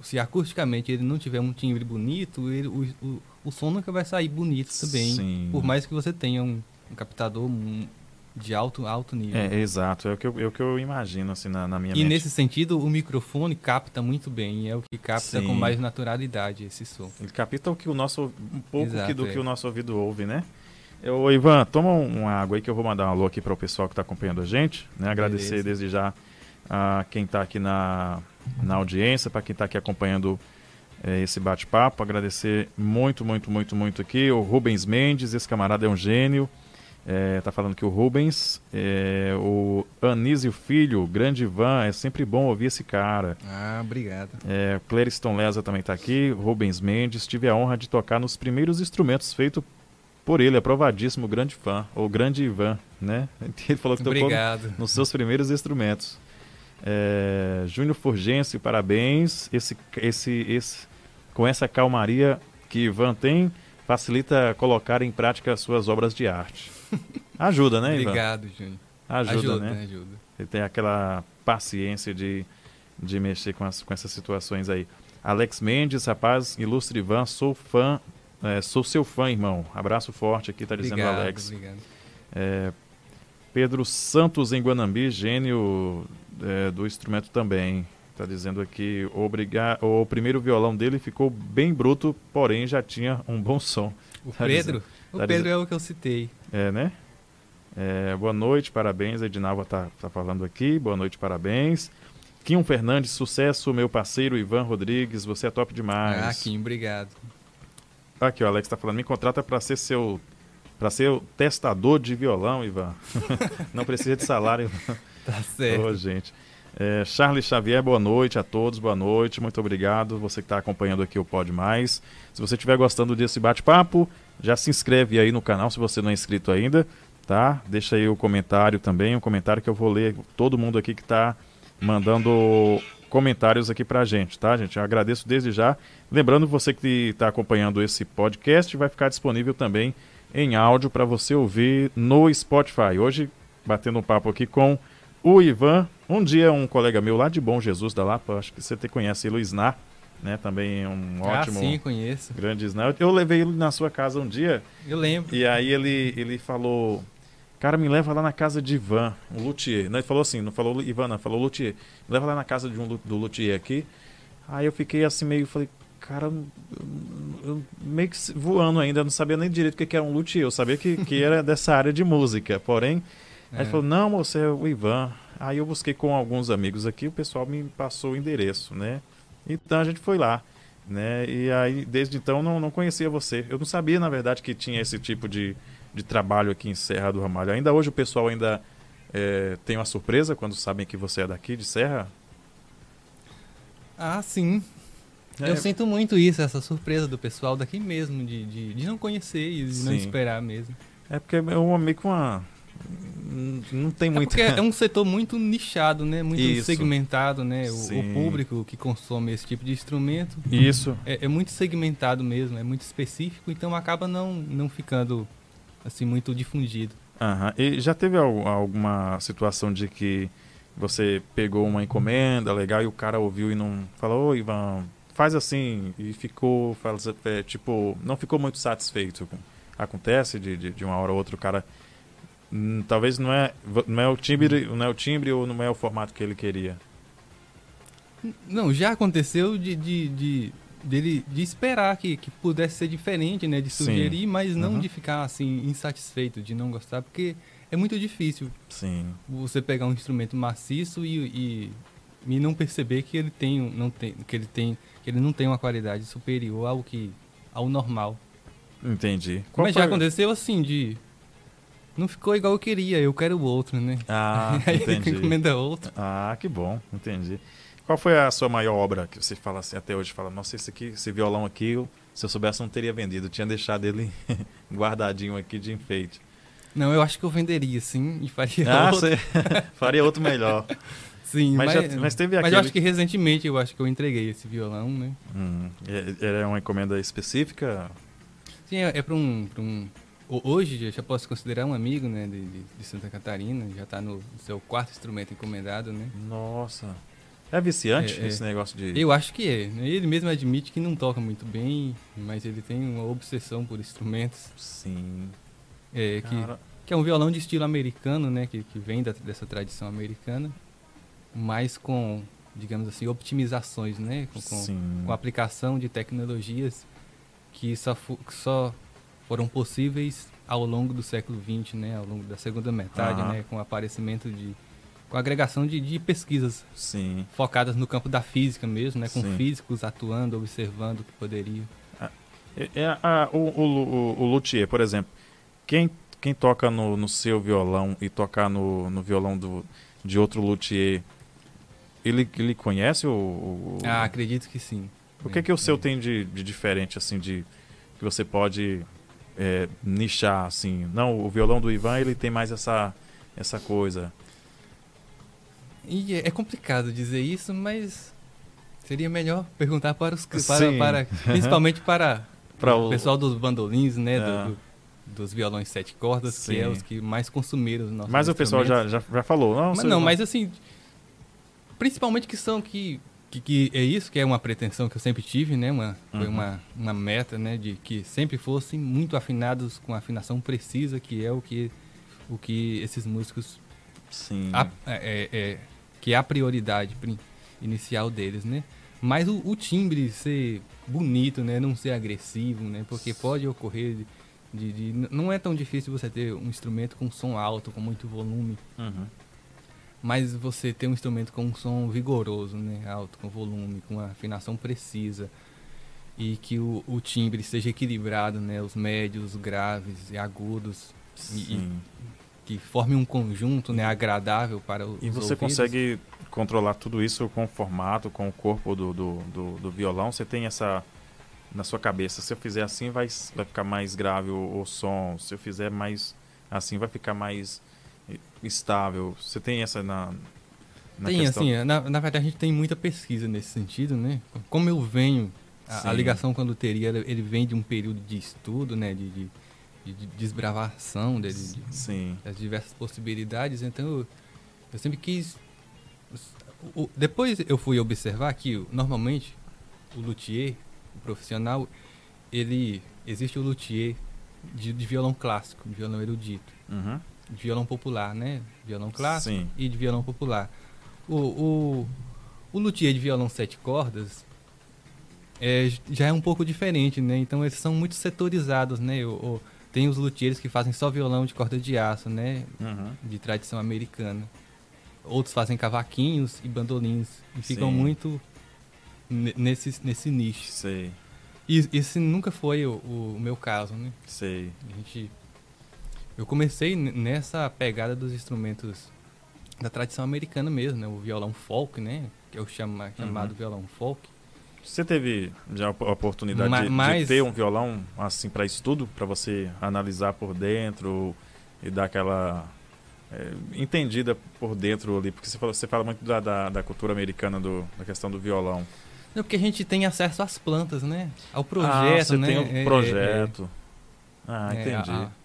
se acusticamente ele não tiver um timbre bonito, ele, o, o, o som nunca vai sair bonito também. Sim. Por mais que você tenha um, um captador de alto, alto nível. É, exato, é o que eu, é o que eu imagino assim na, na minha e mente. E nesse sentido, o microfone capta muito bem, é o que capta Sim. com mais naturalidade esse som. Ele capta o que o nosso um pouco exato, que do é. que o nosso ouvido ouve, né? Ô Ivan, toma uma água aí que eu vou mandar um alô aqui para o pessoal que está acompanhando a gente, né? Agradecer Beleza. desde já a quem está aqui na, na audiência, para quem está aqui acompanhando é, esse bate-papo, agradecer muito, muito, muito, muito aqui o Rubens Mendes, esse camarada é um gênio, é, tá falando que o Rubens, é, o Anísio Filho, grande Ivan, é sempre bom ouvir esse cara. Ah, obrigado. É, Clériston Leza também está aqui, Rubens Mendes, tive a honra de tocar nos primeiros instrumentos feitos por ele, aprovadíssimo, grande fã, ou grande Ivan, né? Ele falou que obrigado. tocou nos seus primeiros instrumentos. É, Júnior Furgêncio, parabéns. Esse, esse, esse, com essa calmaria que Ivan tem, facilita colocar em prática suas obras de arte. Ajuda, né, Ivan? Obrigado, Júnior. Ajuda, ajuda, né? Ajuda. Ele tem aquela paciência de, de mexer com, as, com essas situações aí. Alex Mendes, rapaz, ilustre Ivan, sou fã, é, sou seu fã, irmão. Abraço forte aqui, tá dizendo obrigado, Alex. Obrigado. É, Pedro Santos em Guanambi, gênio é, do instrumento também. Tá dizendo aqui, obrigar, o primeiro violão dele ficou bem bruto, porém já tinha um bom som. O tá Pedro? Dizendo, o tá Pedro dizendo, é o que eu citei. É, né? É, boa noite, parabéns. A Edinalva tá, tá falando aqui. Boa noite, parabéns. Kim Fernandes, sucesso, meu parceiro Ivan Rodrigues, você é top demais. Ah, Kim, obrigado. Aqui, o Alex tá falando, me contrata para ser seu para ser o testador de violão, Ivan. Não precisa de salário. tá certo. Ô, gente. É, Charles Xavier, boa noite a todos, boa noite, muito obrigado. Você que está acompanhando aqui o Pode Mais. Se você estiver gostando desse bate-papo, já se inscreve aí no canal se você não é inscrito ainda, tá? Deixa aí o comentário também, um comentário que eu vou ler todo mundo aqui que está mandando comentários aqui pra gente, tá, gente? Eu agradeço desde já. Lembrando, você que está acompanhando esse podcast, vai ficar disponível também em áudio para você ouvir no Spotify. Hoje, batendo um papo aqui com o Ivan. Um dia, um colega meu lá de Bom Jesus da Lapa, acho que você te conhece, Luiz Nar, né? Também um Ah, ótimo. sim, conheço. Grande Snar. Eu levei ele na sua casa um dia Eu lembro. e aí ele, ele falou. Cara, me leva lá na casa de Ivan, um luthier. Não, ele falou assim, não falou Ivan, não, falou luthier. Me leva lá na casa de um, do luthier aqui. Aí eu fiquei assim meio, falei, cara, eu- eu meio que voando ainda, eu não sabia nem direito o que que era um luthier. Eu sabia que, que era dessa área de música. Porém, aí É. ele falou, não, moço, é o Ivan. Aí eu busquei com alguns amigos aqui, o pessoal me passou o endereço, né? Então a gente foi lá, né? E aí, desde então, não, não conhecia você. Eu não sabia, na verdade, que tinha esse tipo de, de trabalho aqui em Serra do Ramalho. Ainda hoje o pessoal ainda é, tem uma surpresa quando sabem que você é daqui, de Serra. Ah, sim. É, Eu sinto muito isso, essa surpresa do pessoal daqui mesmo, de, de, de não conhecer e de não esperar mesmo. É porque é uma, meio que uma... Não tem É muito... porque é um setor muito nichado, né? Muito Isso. segmentado, né? O, o público que consome esse tipo de instrumento Isso. é, é muito segmentado mesmo, é muito específico, então acaba não, não ficando assim muito difundido. Aham. E já teve al- alguma situação de que você pegou uma encomenda legal e o cara ouviu e não falou, ô Ivan, faz assim, e ficou, fala, é, tipo, não ficou muito satisfeito. Acontece de, de, de uma hora ou outra o cara. Hum, talvez não é, não é o timbre, não é o timbre ou não é o formato que ele queria. Não, já aconteceu de, de, de, dele, de esperar que, que pudesse ser diferente, né? De Sim. sugerir, mas não Uhum. de ficar assim insatisfeito, de não gostar, porque é muito difícil Sim. você pegar um instrumento maciço e, e, e não perceber que ele tem, não tem, que ele tem, que ele não tem uma qualidade superior ao que ao normal. Entendi. Qual mas já foi- aconteceu assim de não ficou igual eu queria, eu quero o outro, né? Ah, Aí ele entendi. encomenda outro. Ah, que bom, entendi. Qual foi a sua maior obra que você fala assim até hoje? Fala, nossa, esse aqui, esse violão aqui, eu- se eu soubesse, eu não teria vendido. Eu tinha deixado ele guardadinho aqui de enfeite. Não, eu acho que eu venderia sim e faria Ah, outro. você faria outro melhor. Sim, Mas mas, já- mas teve mas aquele- eu acho que recentemente eu acho que eu entreguei esse violão, né? Hum, é- era uma encomenda específica? Sim, é, é para um, pra um. Ho- Hoje eu já posso considerar um amigo, né, de, de- Santa Catarina, já está no seu quarto instrumento encomendado, né? Nossa. É viciante É, é. esse negócio de. Eu acho que é. né? Ele mesmo admite que não toca muito bem, mas ele tem uma obsessão por instrumentos, Sim. é, que, Cara, que é um violão de estilo americano, né, que, que vem da- dessa tradição americana, mas com, digamos assim, optimizações, né, com, com, com aplicação de tecnologias que só, que só foram possíveis ao longo do século XX, né, ao longo da segunda metade, Aham. né, com o aparecimento de com a agregação de, de pesquisas Sim. focadas no campo da física mesmo, né, com Sim. físicos atuando, observando o que poderia. É, é a- o, o, o, o luthier, por exemplo, quem, quem toca no, no seu violão e tocar no, no violão do, de outro luthier, ele, ele conhece o. o- Ah, acredito que sim. o que, que o seu tem de, de diferente, assim, de que você pode é, nichar, assim? Não, o violão do Ivan, ele tem mais essa, essa coisa. E é é complicado dizer isso, mas seria melhor perguntar para os para, Sim. para- principalmente para Pra o pessoal dos bandolins, né, do- É. do- dos violões sete cordas, que é Sim. os que mais consumiram os nossos Mas o pessoal já, já, já falou. Não, Mas não, Ivan- mas assim, principalmente que são que, que, que é isso que é uma pretensão que eu sempre tive, né? Uma, Foi Uhum. uma, uma meta, né? De que sempre fossem muito afinados com a afinação precisa, que é o que, o que esses músicos Sim. a- é, é- que é a prioridade inicial deles, né? Mas o, o timbre ser bonito, né? Não ser agressivo, né? Porque pode ocorrer de, de- de- não é tão difícil você ter um instrumento com som alto, com muito volume, Uhum. Mas você ter um instrumento com um som vigoroso, né? Alto, com volume, com uma afinação precisa e que o, o timbre seja equilibrado, né? Os médios, os graves e agudos e- Sim. que forme um conjunto né, agradável para os E você ouvidos. consegue controlar tudo isso com o formato, com o corpo do, do, do, do violão? Você tem essa na sua cabeça, se eu fizer assim vai, vai ficar mais grave o, o som, se eu fizer mais assim vai ficar mais estável. Você tem essa na, na tem, questão... assim, na, na verdade a gente tem muita pesquisa nesse sentido, né? Como eu venho, a, a ligação com a luteria, ele vem de um período de estudo, né? De, de, de desbravação de, de, das diversas possibilidades, então eu, eu sempre quis... O, depois eu fui observar que, normalmente, o luthier, o profissional, ele... Existe o luthier de, de violão clássico, de violão erudito. Uhum. De violão popular, né? Violão clássico Sim. e de violão popular. O, o, o luthier de violão sete cordas é, já é um pouco diferente, né? Então eles são muito setorizados, né? O, o, tem os luthiers que fazem só violão de corda de aço, né? Uhum. De tradição americana. Outros fazem cavaquinhos e bandolins. E ficam Sim. muito nesse, nesse nicho. Sei. E esse nunca foi o, o, meu caso, né? Sei. A gente, eu comecei nessa pegada dos instrumentos da tradição americana mesmo, né? O violão folk, né? Que é o chama, chamado Uhum. violão folk. Você teve já a oportunidade Ma- de, de mas- ter um violão assim para estudo, para você analisar por dentro e dar aquela é, entendida por dentro ali? Porque você fala, você fala muito da, da, da cultura americana, do, da questão do violão. Não, porque a gente tem acesso às plantas, né? Ao ah, projeto, você né? tem É, um é, projeto. ah, é, entendi. a- a-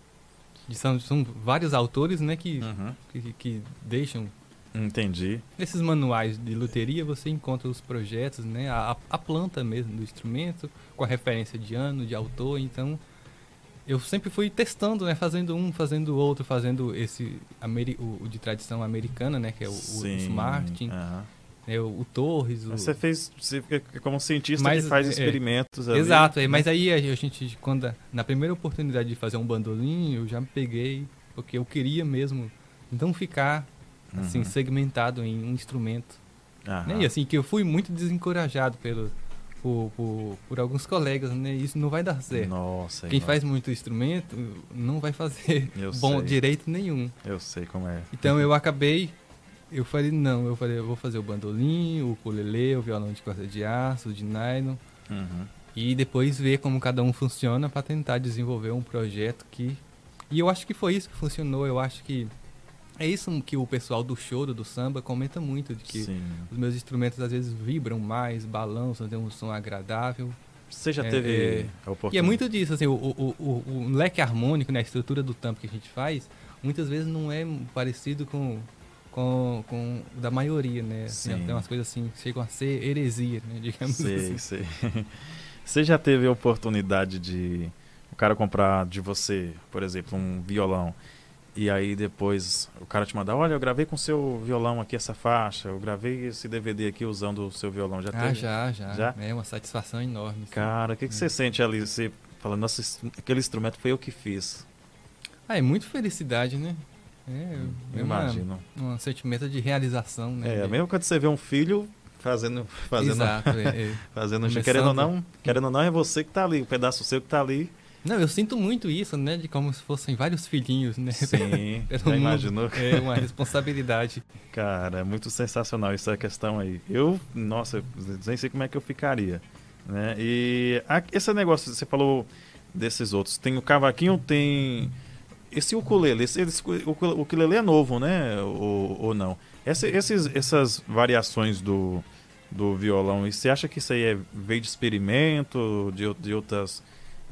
são, são vários autores, né? Que, Uhum, que, que deixam Entendi. Nesses manuais de luteria você encontra os projetos, né? A, a planta mesmo do instrumento, com a referência de ano, de autor, então eu sempre fui testando, né? Fazendo um, fazendo outro, fazendo esse o, o de tradição americana, né? Que é o, o, Sim, Martin, aham. Né? o, o Torres. O... Você fez, você, como cientista Mas, que faz é, experimentos. Exato, é, né? mas aí a gente, quando na primeira oportunidade de fazer um bandolim, eu já me peguei, porque eu queria mesmo não ficar assim Uhum. segmentado em um instrumento. Né? E assim, que eu fui muito desencorajado pelo, por, por, por alguns colegas, né? Isso não vai dar certo. Nossa, Quem nossa, faz muito instrumento não vai fazer Eu bom sei. direito nenhum. Eu sei como é. Então eu acabei, eu falei, não, eu falei, eu vou fazer o bandolim, o ukulele, o violão de corda de aço, o de nylon, Uhum. e depois ver como cada um funciona para tentar desenvolver um projeto que... E eu acho que foi isso que funcionou, eu acho que é isso que o pessoal do choro, do samba, comenta muito, de que Sim. os meus instrumentos às vezes vibram mais, balançam, tem um som agradável. Você já É, teve é. a oportunidade? E é muito disso, assim, o, o, o, o leque harmônico, né, a estrutura do tampo que a gente faz, muitas vezes não é parecido com, com, com da maioria, né? Sim. tem umas coisas assim que chegam a ser heresia, né, digamos Sei, assim. sei. Você já teve a oportunidade de o cara comprar de você, por exemplo, um violão, e aí depois o cara te mandar, olha, eu gravei com seu violão aqui essa faixa, eu gravei esse DVD aqui usando o seu violão. Já Ah, teve? já, já, Já? É uma satisfação enorme. assim. Cara, o que, que É. você sente ali? Você fala, nossa, aquele instrumento foi eu que fiz. Ah, é muito felicidade, né? É, é uma- Imagino. um sentimento de realização, né? É, mesmo quando você vê um filho fazendo, fazendo, Exato, é, é. fazendo querendo ou não, querendo ou não, é você que tá ali, o pedaço seu que tá ali. Não, eu sinto muito isso, né? De como se fossem vários filhinhos, né? Sim, já imaginou? É uma responsabilidade. Cara, é muito sensacional essa questão aí. Eu, nossa, nem sei como é que eu ficaria. Né? E a- esse negócio, você falou desses outros. Tem o cavaquinho, tem. Esse ukulele, esse, esse, o ukulele- o é novo, né? Ou, ou não? Essa- esses, essas variações do, do violão, e você acha que isso aí é, veio de experimento, de, de outras.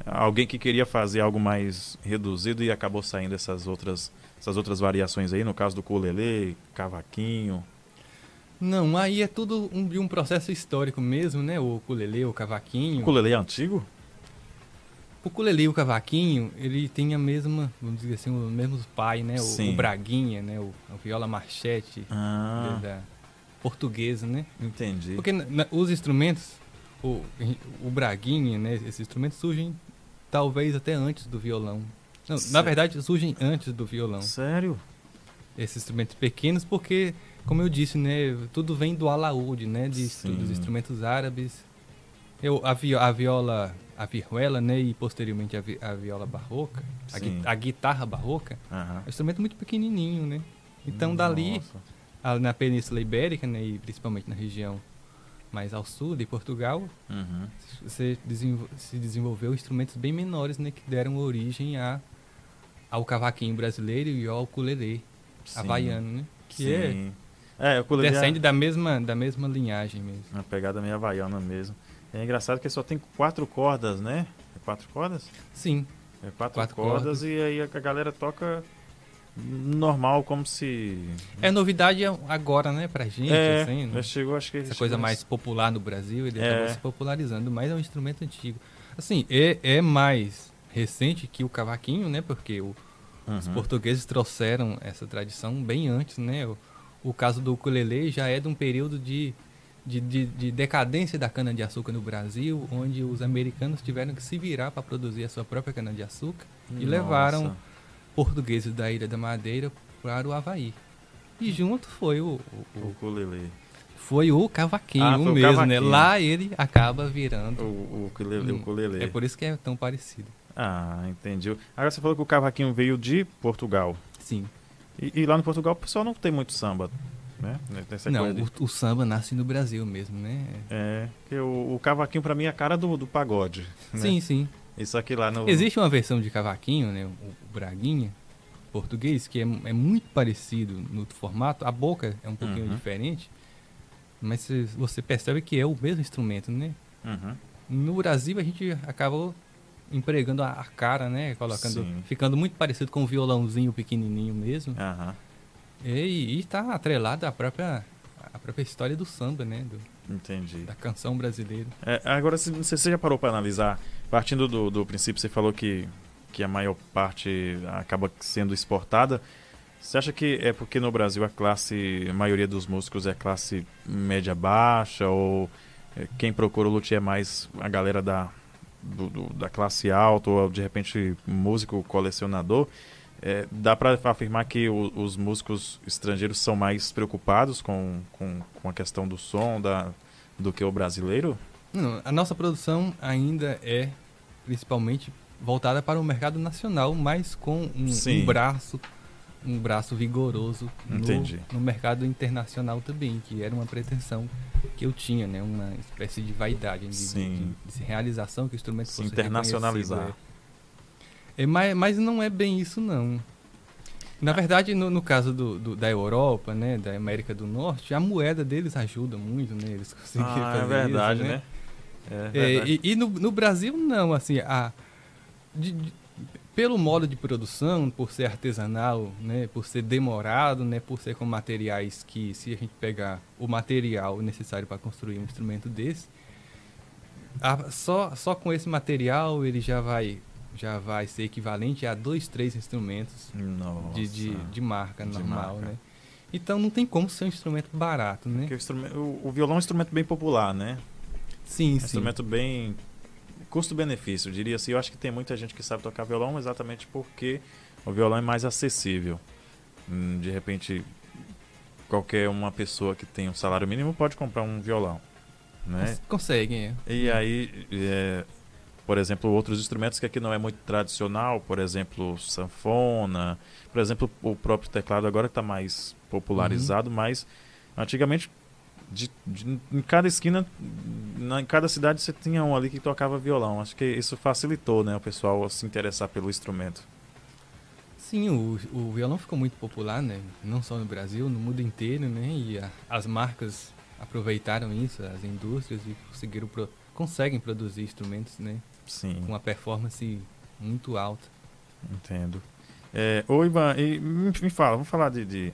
Alguém que queria fazer algo mais reduzido e acabou saindo essas outras, essas outras variações aí, no caso do ukulele, cavaquinho. Não, aí é tudo um, de um processo histórico mesmo, né? O ukulele, o O cavaquinho. ukulele é antigo? O ukulele e o cavaquinho, ele tem a mesma, vamos dizer assim, o mesmo pai, né? O, o braguinha, né? O, a viola marchete Ah, da portuguesa, né? entendi. Porque na- na- os instrumentos, o, o braguinha, né? Esses instrumentos surgem talvez até antes do violão. Não, na verdade, surgem antes do violão. Sério? esses instrumentos pequenos, porque, como eu disse, né, tudo vem do alaúde, né, de, dos instrumentos árabes. Eu, a, vi, a viola, a vihuela, né, e posteriormente a, vi, a viola barroca, a, gui, a, guitarra barroca, uhum. é um instrumento muito pequenininho, né? Então Nossa. dali, a, na Península Ibérica, né, e principalmente na região mais ao sul de Portugal, uhum. se, desenvol se desenvolveu instrumentos bem menores, né, que deram origem a, ao cavaquinho brasileiro e ao ukulele havaiano, né? Que Sim. é, é o descende é... da mesma da mesma linhagem mesmo. Uma pegada meio havaiana mesmo. É engraçado que só tem quatro cordas, né? É quatro cordas? Sim. É quatro, quatro cordas, cordas, e aí a galera toca normal, como se. É novidade agora, né, pra gente, é, assim. Né? Chegou, acho que Essa coisa mais popular no Brasil, ele é. acabou se popularizando, mas é um instrumento antigo. Assim, é, é mais recente que o cavaquinho, né? Porque o, uhum. os portugueses trouxeram essa tradição bem antes, né? O, o caso do ukulele já é de um período de, de, de, de decadência da cana-de-açúcar no Brasil, onde os americanos tiveram que se virar para produzir a sua própria cana-de-açúcar e levaram portugueses da Ilha da Madeira para o Havaí. E junto foi o... O, o ukulele. Foi o cavaquinho ah, foi mesmo, o cavaquinho. né? Lá ele acaba virando... O, o ukulele, um, ukulele. É por isso que é tão parecido. Ah, entendi. Agora você falou que o cavaquinho veio de Portugal. Sim. E, e lá no Portugal o pessoal não tem muito samba, né? não, de... o, o, samba nasce no Brasil mesmo, né? É, que o, o cavaquinho para mim é a cara do, do pagode. Né? Sim, sim. Isso aqui lá no... Existe uma versão de cavaquinho, né? O, o Braguinha, português, que é, é, muito parecido no formato. A boca é um pouquinho uhum. diferente, mas você percebe que é o mesmo instrumento, né? Uhum. No Brasil a gente acabou empregando a, a cara, né? Colocando, Sim. ficando muito parecido com o violãozinho pequenininho mesmo. Uhum. E está atrelado à própria, à própria história do samba, né? Do, Entendi. Da canção brasileira. É, agora, se você já parou para analisar, partindo do, do princípio, você falou que, que a maior parte acaba sendo exportada. Você acha que é porque no Brasil a classe, a maioria dos músicos é classe média baixa ou é, quem procura o luthier é mais a galera da, do, do, da classe alta ou de repente músico colecionador, é, dá para afirmar que o, os músicos estrangeiros são mais preocupados com, com, com, a questão do som da, do que o brasileiro? Não, a nossa produção ainda é principalmente voltada para o mercado nacional, mas com um, um braço um braço vigoroso no, no, mercado internacional também, que era uma pretensão que eu tinha, né? Uma espécie de vaidade, de, de, de realização que o instrumento Se fosse internacionalizar. É. mas, mas não é bem isso, não. Na verdade, no, no caso do, do, da Europa, né, da América do Norte, a moeda deles ajuda muito, né? Eles conseguem ah, fazer é verdade, isso, né? né? É, é e, e no, no, Brasil, não, assim, a... De, de, pelo modo de produção, por ser artesanal, né, por ser demorado, né, por ser com materiais que, se a gente pegar o material necessário para construir um instrumento desse, a, só, só com esse material ele já vai já vai ser equivalente a dois, três instrumentos de, de, de, marca de normal, marca. né? Então não tem como ser um instrumento barato, né? O, o, o, violão é um instrumento bem popular, né? Sim, é um sim. instrumento bem custo-benefício, diria assim. Eu acho que tem muita gente que sabe tocar violão exatamente porque o violão é mais acessível. Hum, de repente, qualquer uma pessoa que tem um salário mínimo pode comprar um violão. Né? Conseguem. É. E aí, é, por exemplo, outros instrumentos que aqui não é muito tradicional, por exemplo, sanfona, por exemplo, o próprio teclado agora está mais popularizado, uhum. mas antigamente de, de, em cada esquina, na, em cada cidade você tinha um ali que tocava violão. Acho que isso facilitou, né, o pessoal se interessar pelo instrumento. Sim, o, o violão ficou muito popular, né? Não só no Brasil, no mundo inteiro, né? E a, as marcas aproveitaram isso, as indústrias e conseguiram pro, conseguem produzir instrumentos, né? Sim. Com uma performance muito alta. Entendo. É, ô Ivan, e me fala, vamos falar de, de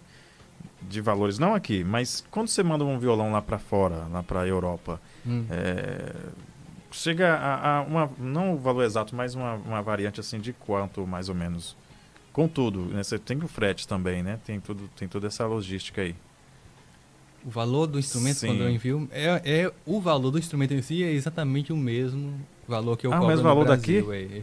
de valores, não aqui, mas quando você manda um violão lá para fora, lá para a Europa, hum. é, chega a, a, uma, não o valor exato, mas uma, uma variante assim de quanto mais ou menos. Contudo, né, você tem o frete também, né? Tem tudo, tem toda essa logística aí. O valor do instrumento Sim. quando eu envio é, é o valor do instrumento em si é exatamente o mesmo valor que eu ah, cobro o mesmo valor Brasil, daqui? É.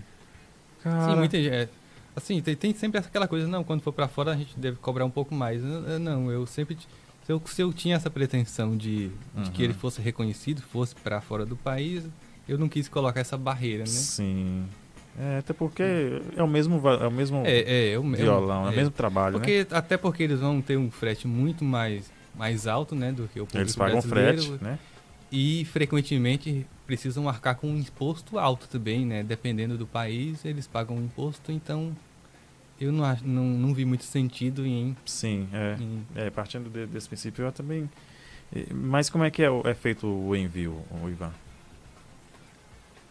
Cara... Sim, muita gente, é, Assim, tem, tem sempre aquela coisa, não, quando for para fora a gente deve cobrar um pouco mais. Não, eu sempre. Se eu, se eu tinha essa pretensão de, uhum. de que ele uhum. fosse reconhecido, fosse para fora do país, eu não quis colocar essa barreira, né? Sim. É, até porque é o mesmo, é o mesmo É, é, eu, violão, é o é, mesmo trabalho, né? porque, Até porque eles vão ter um frete muito mais, mais alto, né, do que o público Eles pagam brasileiro. frete, né? E frequentemente precisam arcar com um imposto alto também, né? Dependendo do país, eles pagam um imposto, então eu não, não, não vi muito sentido em, Sim, é. em- É, partindo de- desse princípio, eu também. Mas como é que é, é feito o envio, o Ivan?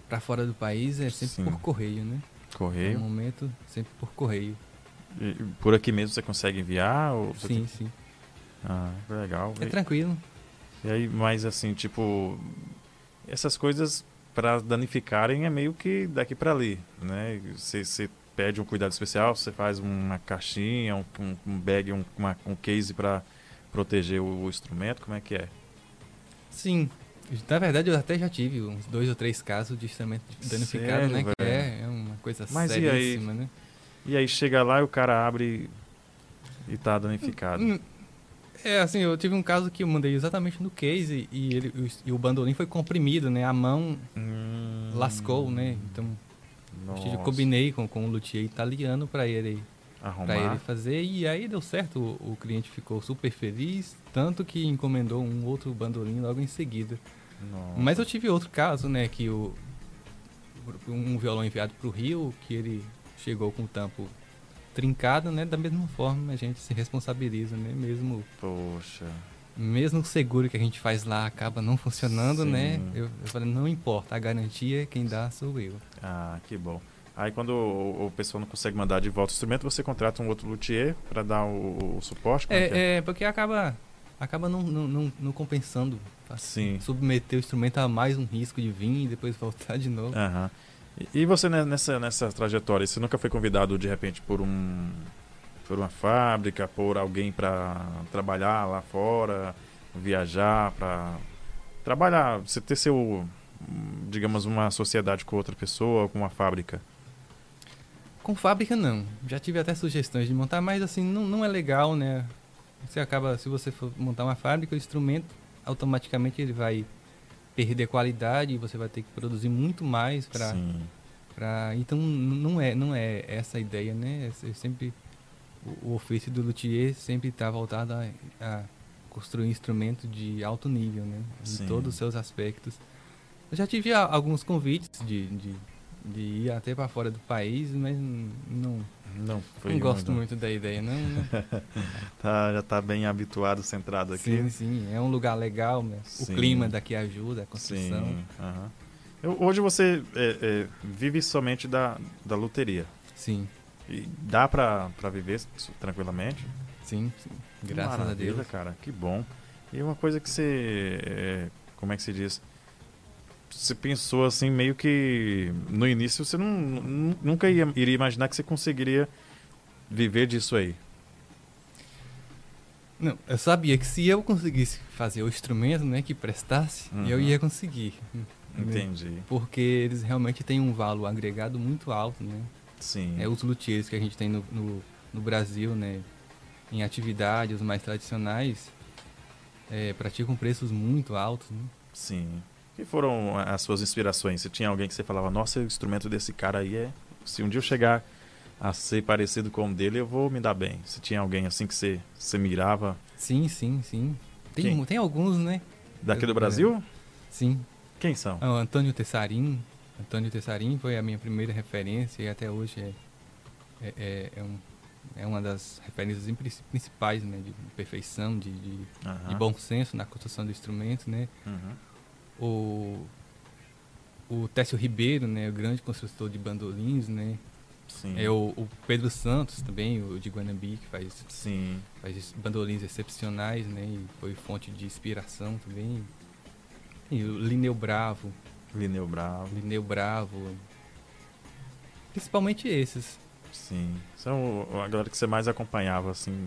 para fora do país é sempre Sim. por correio, né? No Correio? momento, sempre por correio. E por aqui mesmo você consegue enviar? Sim, tem- sim. Ah, legal. É tranquilo. E aí, mas assim, tipo, essas coisas para danificarem é meio que daqui para ali, né? Você, pede um cuidado especial, você faz uma caixinha, um, um, bag, um, uma- um case para proteger o, o instrumento, como é que é? Sim. Na verdade, eu até já tive uns dois ou três casos de instrumento danificado, Sério, né? Que é, é uma coisa Mas e aí? seríssima, né? E aí chega lá e o cara abre e tá danificado. É, assim, eu tive um caso que eu mandei exatamente no case e, ele, o- e o bandolim foi comprimido, né? A mão Hum, lascou, né? Então, nossa, eu combinei com, com o luthier italiano para ele, pra arrumar. ele fazer e aí deu certo. O, o cliente ficou super feliz, tanto que encomendou um outro bandolim logo em seguida. Nossa. Mas eu tive outro caso, né? Que o, um violão enviado para o Rio, que ele chegou com o tampo trincado, né? Da mesma forma a gente se responsabiliza, né? Mesmo, Poxa. mesmo o seguro que a gente faz lá acaba não funcionando, né? Sim. Eu, eu falei, não importa, a garantia quem dá sou eu. Ah, que bom. Aí quando o, o pessoal não consegue mandar de volta o instrumento, você contrata um outro luthier para dar o, o suporte? É é? É, é porque acaba, acaba não, não, não, não compensando. Sim. Submeter o instrumento a mais um risco de vir e depois voltar de novo. Aham. E, você né, nessa, nessa trajetória, você nunca foi convidado de repente por um por uma fábrica, por alguém para trabalhar lá fora, viajar para trabalhar, você ter seu, digamos, uma sociedade com outra pessoa, com uma fábrica? Com fábrica não. Já tive até sugestões de montar, mas assim, não, não é legal, né? Você acaba, se você for montar uma fábrica, o instrumento automaticamente ele vai perder qualidade e você vai ter que produzir muito mais para para então não é não é essa a ideia, né? É sempre o, o ofício do luthier sempre está voltado a, a construir um instrumento de alto nível, né? Em todos os seus aspectos. Eu já tive a- alguns convites de, de, de ir até para fora do país, mas não Não, foi não gosto muito da ideia, não. Tá, já tá bem habituado, centrado aqui. Sim, sim, é um lugar legal, né? O clima daqui ajuda, a construção. Sim. aham. Eu- hoje você é, é, vive somente da, da loteria. Sim, E dá pra, pra viver tranquilamente? sim, sim. Graças a Deus. cara, que bom. E uma coisa que você. é, como é que se diz? Você pensou assim, meio que no início você não, nu- nunca ia, iria imaginar que você conseguiria viver disso aí. Não, eu sabia que se eu conseguisse fazer o instrumento, né, que prestasse, Uhum. eu ia conseguir. né? Entendi. Porque eles realmente têm um valor agregado muito alto, né? Sim. É os luthiers que a gente tem no, no, no Brasil, né? Em atividade, os mais tradicionais, é, praticam preços muito altos, né? Sim. Que foram as suas inspirações? Se tinha alguém que você falava, nossa, o instrumento desse cara aí é. Se um dia eu chegar a ser parecido com o dele, eu vou me dar bem. Se tinha alguém assim que você, você mirava. Sim, sim, sim. Tem, Quem? tem alguns, né? Daqui do É. Brasil? Sim. Quem são? Ah, O Antônio Tessarim. Antônio Tessarim foi a minha primeira referência e até hoje é, é, é, é um, é uma das referências principais, né? De perfeição, de, de, de bom senso na construção do instrumento, né? Uhum. O, o Técio Ribeiro, né? O grande construtor de bandolins, né? Sim. É o, o Pedro Santos também, o de Guanambi, que faz, Sim. faz bandolins excepcionais, né? E foi fonte de inspiração também. E o Lineu Bravo, Lineu Bravo. Lineu Bravo. Principalmente esses. Sim. São a galera que você mais acompanhava, assim.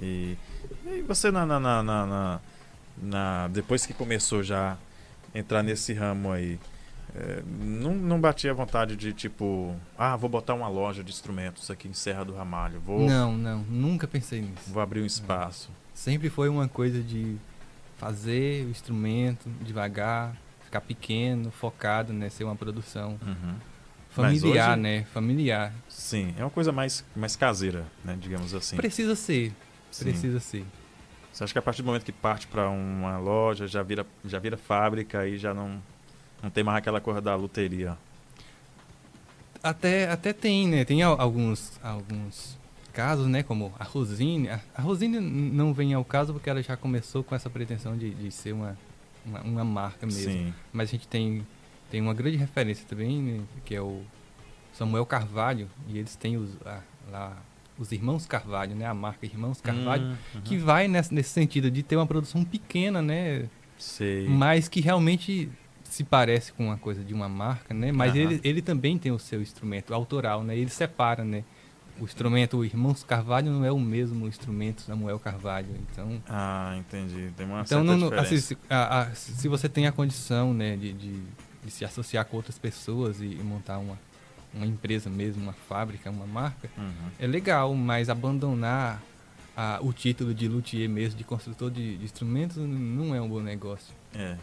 E, e você na, na, na, na- na- Depois que começou já entrar nesse ramo aí, é, não, não batia a vontade de tipo, ah, vou botar uma loja de instrumentos aqui em Serra do Ramalho, vou, Não, não, nunca pensei nisso. vou abrir um espaço. Sempre foi uma coisa de fazer o instrumento devagar, ficar pequeno, focado, né? Ser uma produção Uhum. familiar, hoje- né? Familiar. Sim, é uma coisa mais, mais caseira, né? Digamos assim. Precisa ser, Sim. precisa ser. Você acha que a partir do momento que parte para uma loja, já vira, já vira fábrica e já não, não tem mais aquela coisa da luteria? Até, até tem, né? Tem al- alguns, alguns casos, né? Como a Rosine. A, Rosine não vem ao caso porque ela já começou com essa pretensão de, de ser uma, uma, uma marca mesmo. Sim. Mas a gente tem, tem uma grande referência também, né? Que é o Samuel Carvalho. E eles têm os, a- lá, os Irmãos Carvalho, né? A marca Irmãos Carvalho. Hum, uhum. Que vai nesse, nesse sentido de ter uma produção pequena, né? Sei. mas que realmente se parece com uma coisa de uma marca, né? Mas Aham. ele, ele também tem o seu instrumento autoral, né? Ele separa, né? O instrumento o Irmãos Carvalho não é o mesmo instrumento Samuel Carvalho, então Ah, entendi. Tem uma então certa não, assim, se, a- a- se você tem a condição, né, de, de, de se associar com outras pessoas e, e montar uma uma empresa mesmo, uma fábrica, uma marca, Uhum. é legal, mas abandonar a- o título de luthier mesmo, de construtor de, de instrumentos, não é um bom negócio. É.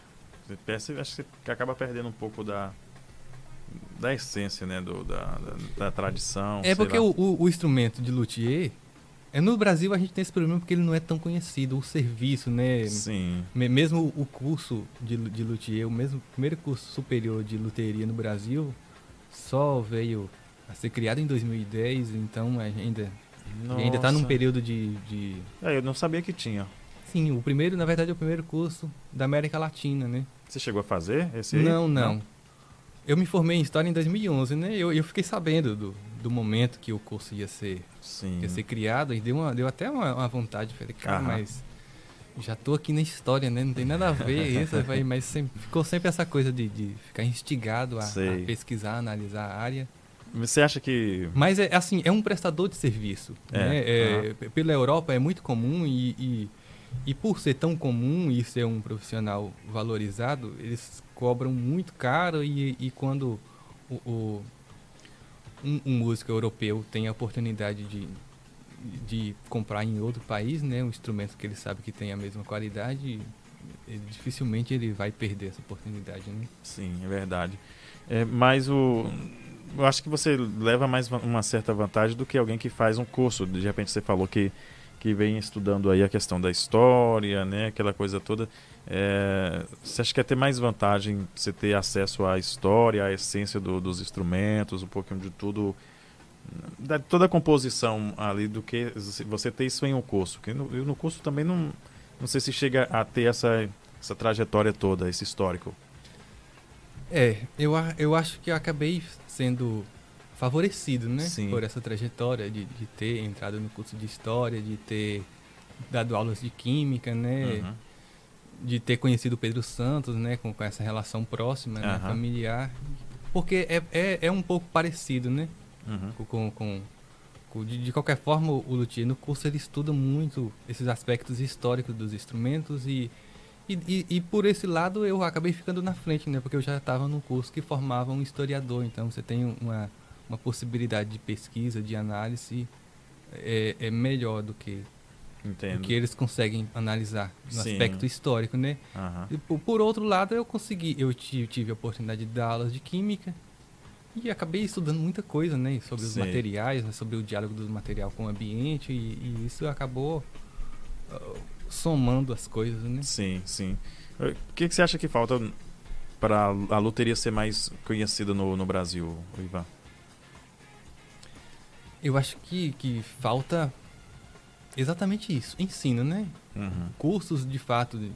Você percebe, acho que você acaba perdendo um pouco da, da essência, né? Do, da, da, da tradição. É porque o, o- o instrumento de luthier, é, no Brasil a gente tem esse problema porque ele não é tão conhecido, o serviço, né? Sim. Me- Mesmo o curso de, de luthier, o mesmo primeiro curso superior de luteria no Brasil, só veio a ser criado em 2010, então ainda e ainda está num Nossa. período de, de... É, eu não sabia que tinha. Sim, o primeiro, na verdade, é o primeiro curso da América Latina, né? Você chegou a fazer esse aí? Não, não. Eu me formei em História em 2011, né? Eu, eu fiquei sabendo do, do momento que o curso ia ser Sim. ia ser criado e deu, uma, deu até uma, uma vontade. Falei, cara, Aham. mas já tô aqui na história, né? Não tem nada a ver isso. mas sempre- ficou sempre essa coisa de, de ficar instigado a, a pesquisar, analisar a área. Você acha que. Mas é assim, é um prestador de serviço. É, né? É, p- Pela Europa é muito comum e, e, e por ser tão comum e ser um profissional valorizado, eles cobram muito caro e, e quando o, o- um, um músico europeu tem a oportunidade de, de comprar em outro país, né, um instrumento que ele sabe que tem a mesma qualidade, ele- dificilmente ele vai perder essa oportunidade, né? Sim, é verdade. É, mas o. Eu acho que você leva mais uma certa vantagem do que alguém que faz um curso. De repente você falou que, que vem estudando aí a questão da história, né? Aquela coisa toda. É, você acha que é ter mais vantagem você ter acesso à história, à essência do- dos instrumentos, um pouquinho de tudo, da, toda a composição ali do que você ter isso em um curso? Porque no, no curso também não, não sei se chega a ter essa, essa trajetória toda, esse histórico. É, eu, eu acho que eu acabei sendo favorecido, né? Sim. Por essa trajetória de, de ter entrado no curso de história, de ter dado aulas de química, né? Uhum. De ter conhecido o Pedro Santos, né? Com, com essa relação próxima, né? Aham. familiar. Porque é, é, é um pouco parecido, né? Uhum. Com, com, com- de, de qualquer forma, o luthier no curso ele estuda muito esses aspectos históricos dos instrumentos e, e, e, e por esse lado eu acabei ficando na frente, né? Porque eu já estava num curso que formava um historiador, então você tem uma, uma possibilidade de pesquisa, de análise é, é melhor do que, do Entendo. que eles conseguem analisar no Sim. aspecto histórico, né? Aham. E por, por outro lado, eu consegui, eu ti- tive a oportunidade de dar aulas de química e acabei estudando muita coisa, né, sobre os Sim. materiais, né, sobre o diálogo do material com o ambiente e, e isso acabou ah, somando as coisas, né? Sim, sim. O que, que você acha que falta para a loteria ser mais conhecida no, no Brasil, Ivan? Eu acho que, que falta exatamente isso, ensino, né? Uhum. Cursos de fato de,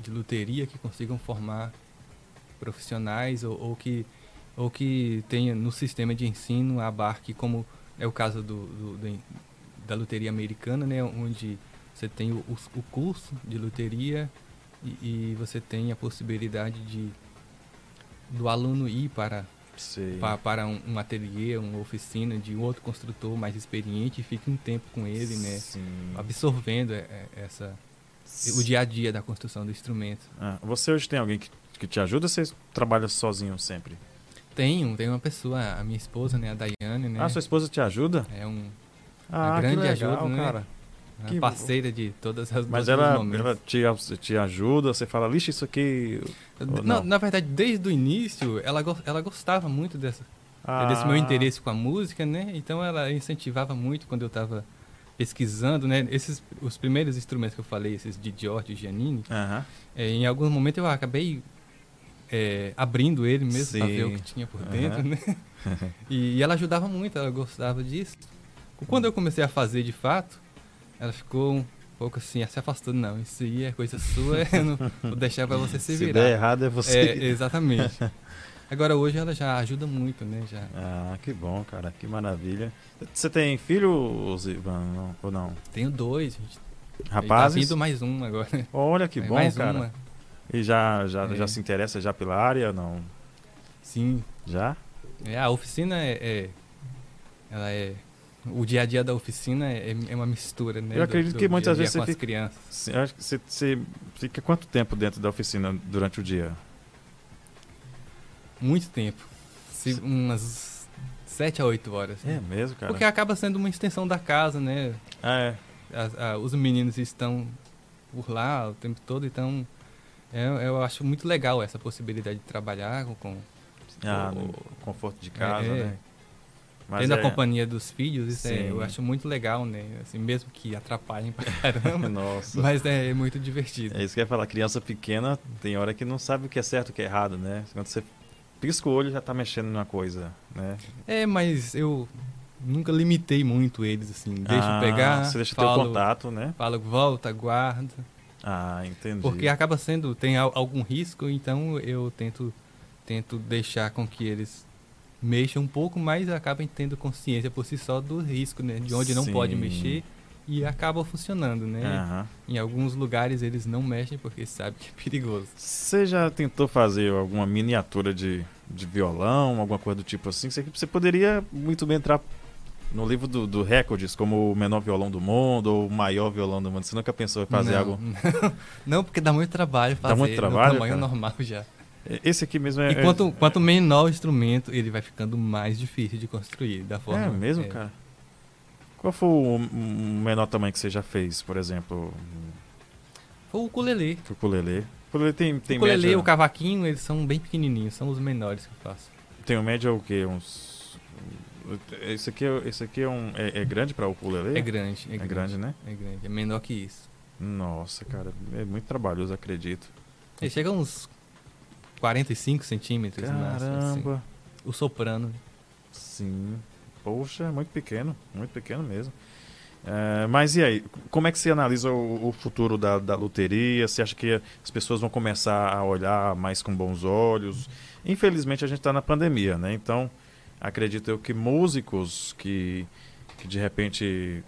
de luteria que consigam formar profissionais ou, ou que ou que tenha no sistema de ensino abarque como é o caso do, do- do- da luteria americana, né, onde você tem o, o- curso de luteria e, e você tem a possibilidade de do aluno ir para pa- para um, um ateliê, uma oficina de um outro construtor mais experiente e fica um tempo com ele, né, Sim. absorvendo é, é, essa o dia a dia da construção do instrumento. Ah, você hoje tem alguém que, que te ajuda ou você trabalha sozinho sempre? Tenho, tem uma pessoa, a minha esposa, né, a Daiane, né? Ah, sua esposa te ajuda? É um Ah, grande que legal, ajuda, né? cara. Que... Parceira de todas as Mas ela, ela te, te ajuda, você fala, lixa isso aqui. Não, não, na verdade, desde o início, ela, ela gostava muito dessa, ah. desse meu interesse com a música, né? Então ela incentivava muito quando eu estava pesquisando, né? Esses, os primeiros instrumentos que eu falei, esses de George e Giannini, é, em algum momento eu acabei é, abrindo ele mesmo para ver o que tinha por dentro, né? e, e ela ajudava muito, ela gostava disso. Quando eu comecei a fazer de fato, ela ficou um pouco assim, se afastando. Não, isso aí é coisa sua, eu não vou deixar para você se, se virar. Se der errado é você. É, exatamente. Agora hoje ela já ajuda muito, né? Já. Ah, que bom, cara, que maravilha. Você tem filho, Ivan, ou não? Tenho dois, gente. Rapazes? Tá vindo mais um agora. Olha que bom, mais cara. Uma. E já, já, é. já se interessa já pela área, não? Sim. Já? É, a oficina é, é ela é o dia a dia da oficina é, é uma mistura, né? Eu acredito do, do que muitas vezes você fica. Crianças. acho que você, você fica quanto tempo dentro da oficina durante o dia? Muito tempo. Se, umas 7 a 8 horas. Né? É mesmo, cara? Porque acaba sendo uma extensão da casa, né? Ah, é. A, a, os meninos estão por lá o tempo todo, então é, eu acho muito legal essa possibilidade de trabalhar com, com ah, o conforto de casa, é, né? Mas Tendo é... a companhia dos filhos, isso é, eu acho muito legal, né? Assim, mesmo que atrapalhem pra caramba. Nossa. Mas é, é, muito divertido. É isso que eu ia falar. Criança pequena tem hora que não sabe o que é certo e o que é errado, né? Quando você pisca o olho já tá mexendo numa coisa, né? É, mas eu nunca limitei muito eles, assim. Deixa ah, pegar. Você deixa falo, ter o contato, né? Falo, volta, guarda. Ah, entendi. Porque acaba sendo, tem algum risco, então eu tento, tento deixar com que eles mexam um pouco, mas acabam tendo consciência por si só do risco, né? De onde Sim. não pode mexer e acaba funcionando, né? Uhum. Em alguns lugares eles não mexem porque sabem que é perigoso. Você já tentou fazer alguma miniatura de, de violão, alguma coisa do tipo assim? Você, você poderia muito bem entrar no livro do, do Records como o menor violão do mundo ou o maior violão do mundo. Você nunca pensou em fazer não, algo? Não, não, porque dá muito trabalho fazer. Dá muito trabalho? No tamanho cara? normal já. Esse aqui mesmo é. E quanto, é... quanto menor o instrumento, ele vai ficando mais difícil de construir. Da forma, é mesmo, é. cara? Qual foi o menor tamanho que você já fez, por exemplo? Foi o ukulele. O ukulele. O ukulele tem, tem o ukulele, média... o cavaquinho, eles são bem pequenininhos, são os menores que eu faço. Tem o média o quê? Uns... Esse aqui, é, esse aqui é, um, é, é grande para o ukulele? É grande, é, é grande, grande, né? É grande, é menor que isso. Nossa, cara, é muito trabalhoso, acredito. Ele chega a uns 45 centímetros. Caramba! Assim. O soprano. Sim. Poxa, muito pequeno, muito pequeno mesmo. É, mas e aí, como é que você analisa o, o futuro da, da loteria? Você acha que as pessoas vão começar a olhar mais com bons olhos? Infelizmente a gente está na pandemia, né? Então acredito eu que músicos que, que de repente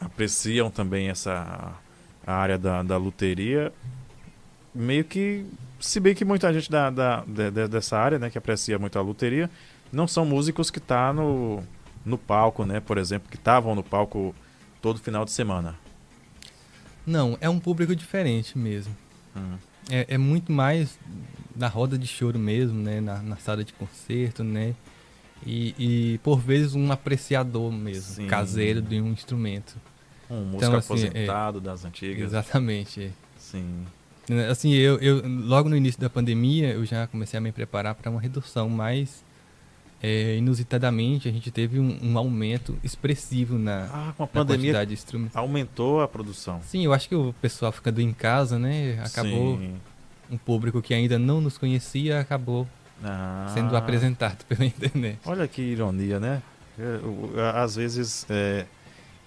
apreciam também essa área da, da loteria, meio que, se bem que muita gente da, da, de, dessa área, né, que aprecia muito a loteria, não são músicos que tá no no palco, né? Por exemplo, que estavam no palco todo final de semana. Não, é um público diferente mesmo. Uhum. É, é, muito mais na roda de choro mesmo, né? Na, na sala de concerto, né? E, e, por vezes um apreciador mesmo, Sim. caseiro de um instrumento. Um músico então, assim, aposentado é, das antigas. Exatamente. É. Sim. Assim, eu, eu logo no início da pandemia eu já comecei a me preparar para uma redução mais é, inusitadamente a gente teve um, um, aumento expressivo na, ah, com a pandemia quantidade de instrumentos. Aumentou a produção. Sim, eu acho que o pessoal ficando em casa, né, acabou Sim. um público que ainda não nos conhecia acabou ah. sendo apresentado pela internet. Olha que ironia, né? Às vezes é,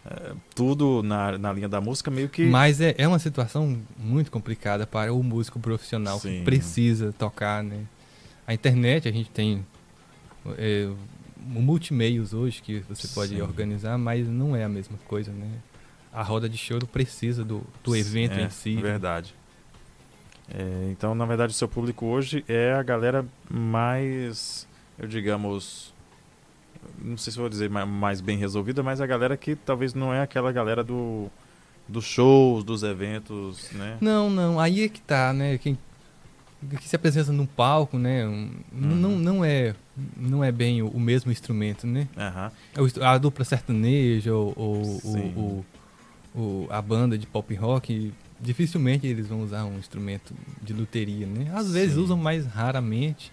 é, tudo na, na linha da música meio que. Mas é, é uma situação muito complicada para o músico profissional Sim. que precisa tocar, né? A internet a gente tem é, multimeios hoje que você pode Sim. organizar, mas não é a mesma coisa, né? A roda de choro precisa do, do evento é, em si. Né? É, então, na verdade, o seu público hoje é a galera mais, eu digamos, não sei se vou dizer mais bem resolvida, mas a galera que talvez não é aquela galera do dos shows, dos eventos, né? Não, não, aí é que tá, né? Quem que se apresenta no palco, né? Um, uhum. não, não é não é bem o, o mesmo instrumento, né? Uhum. A dupla sertaneja ou, ou o, o, o, a banda de pop rock, dificilmente eles vão usar um instrumento de luteria, né? Às vezes Sim. usam mais raramente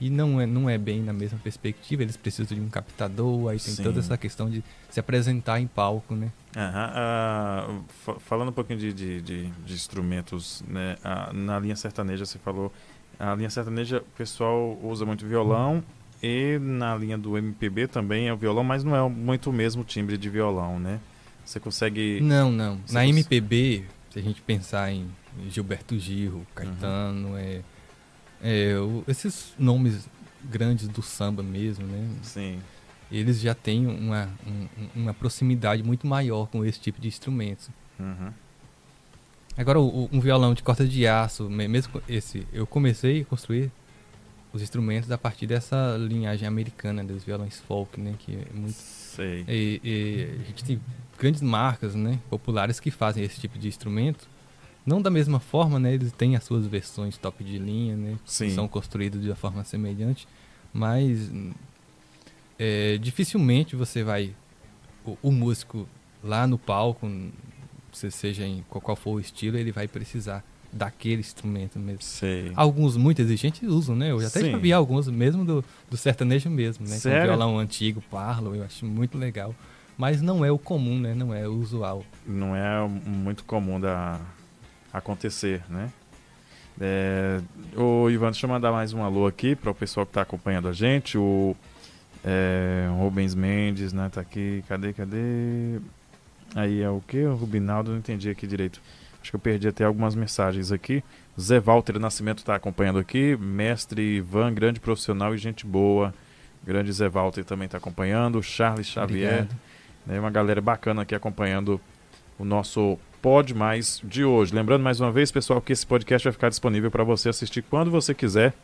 e não é, não é bem na mesma perspectiva, eles precisam de um captador, aí tem Sim. toda essa questão de se apresentar em palco, né? Ah, fa- falando um pouquinho de, de, de- de instrumentos, né? ah, na linha sertaneja você falou, a linha sertaneja o pessoal usa muito violão e na linha do MPB também é o violão, mas não é muito o mesmo timbre de violão, né? Você consegue... Não, não. Você Na MPB, se a gente pensar em Gilberto Gil, Caetano, é, é, o- esses nomes grandes do samba mesmo, né? Sim, Eles já têm uma, um- uma proximidade muito maior com esse tipo de instrumentos. uhum, Agora, o- um violão de corda de aço, me- mesmo esse, eu comecei a construir os instrumentos a partir dessa linhagem americana dos violões folk, né? Que é muito sei. E, e a gente tem grandes marcas, né, populares que fazem esse tipo de instrumento. Não da mesma forma, né, eles têm as suas versões top de linha, né, Sim. que são construídos de uma forma semelhante, mas é, dificilmente você vai o, o músico lá no palco, se seja em qual for o estilo, ele vai precisar daquele instrumento mesmo. Sei. Alguns muito exigentes usam, né? Eu até Sim. já vi alguns mesmo do, do sertanejo mesmo, né? Com Sério? violão antigo, parlo, eu acho muito legal. Mas não é o comum, né? Não é o usual. não é muito comum da acontecer, né? É, ô Ivan, deixa eu mandar mais um alô aqui para o pessoal que está acompanhando a gente. O é, Rubens Mendes, né? Tá aqui. Cadê, cadê? Aí é o que? O Rubinaldo, não entendi aqui direito. Acho que eu perdi até algumas mensagens aqui. Zé Walter Nascimento está acompanhando aqui. Mestre Ivan, grande profissional e gente boa. Grande Zé Walter também está acompanhando. Charles Xavier. Né, uma galera bacana aqui acompanhando o nosso Pod Mais de hoje. Lembrando mais uma vez, pessoal, que esse podcast vai ficar disponível para você assistir quando você quiser,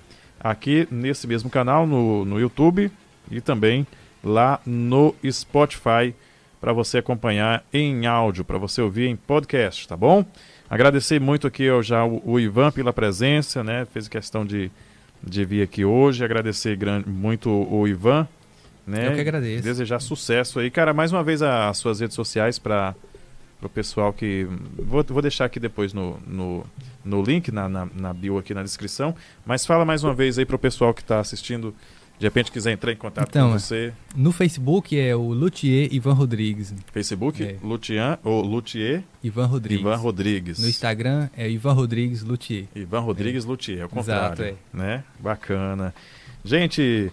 aqui nesse mesmo canal, no, no YouTube e também lá no Spotify, para você acompanhar em áudio, para você ouvir em podcast, tá bom? Agradecer muito aqui ao, já o, o Ivan pela presença, né? Fez questão de, de vir aqui hoje. Agradecer gran- muito o Ivan. Né? Eu que agradeço. Desejar sucesso aí. Cara, mais uma vez a- as suas redes sociais para o pessoal que. Vou, vou deixar aqui depois no, no, no link, na, na, na bio aqui na descrição. Mas fala mais uma vez aí para o pessoal que está assistindo. De repente quiser entrar em contato Então, com você. No Facebook é o Luthier Ivan Rodrigues. Facebook, É. Lutian, ou Luthier Ivan Rodrigues. Ivan Rodrigues. No Instagram é Ivan Rodrigues Luthier. Ivan Rodrigues Luthier, é o contrário. Exato, é. Né? Bacana. Gente,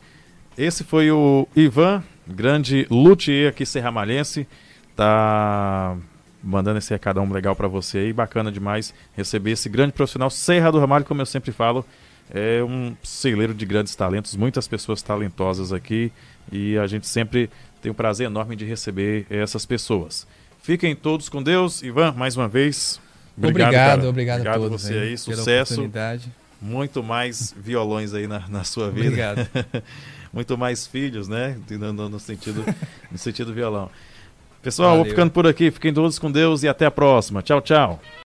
esse foi o Ivan, grande luthier aqui serramalhense. Tá mandando esse recadão legal para você aí. Bacana demais receber esse grande profissional. Serra do Ramalho, como eu sempre falo, é um celeiro de grandes talentos, muitas pessoas talentosas aqui e a gente sempre tem o prazer enorme de receber essas pessoas. Fiquem todos com Deus. Ivan, mais uma vez. Obrigado, cara. obrigado, Obrigado a todos você aí, sucesso. oportunidade. Muito mais violões aí na, na sua vida. Obrigado. Muito mais filhos, né? No, no- sentido, no sentido violão. Pessoal, vou Valeu. ficando por aqui. Fiquem todos com Deus e até a próxima. Tchau, tchau.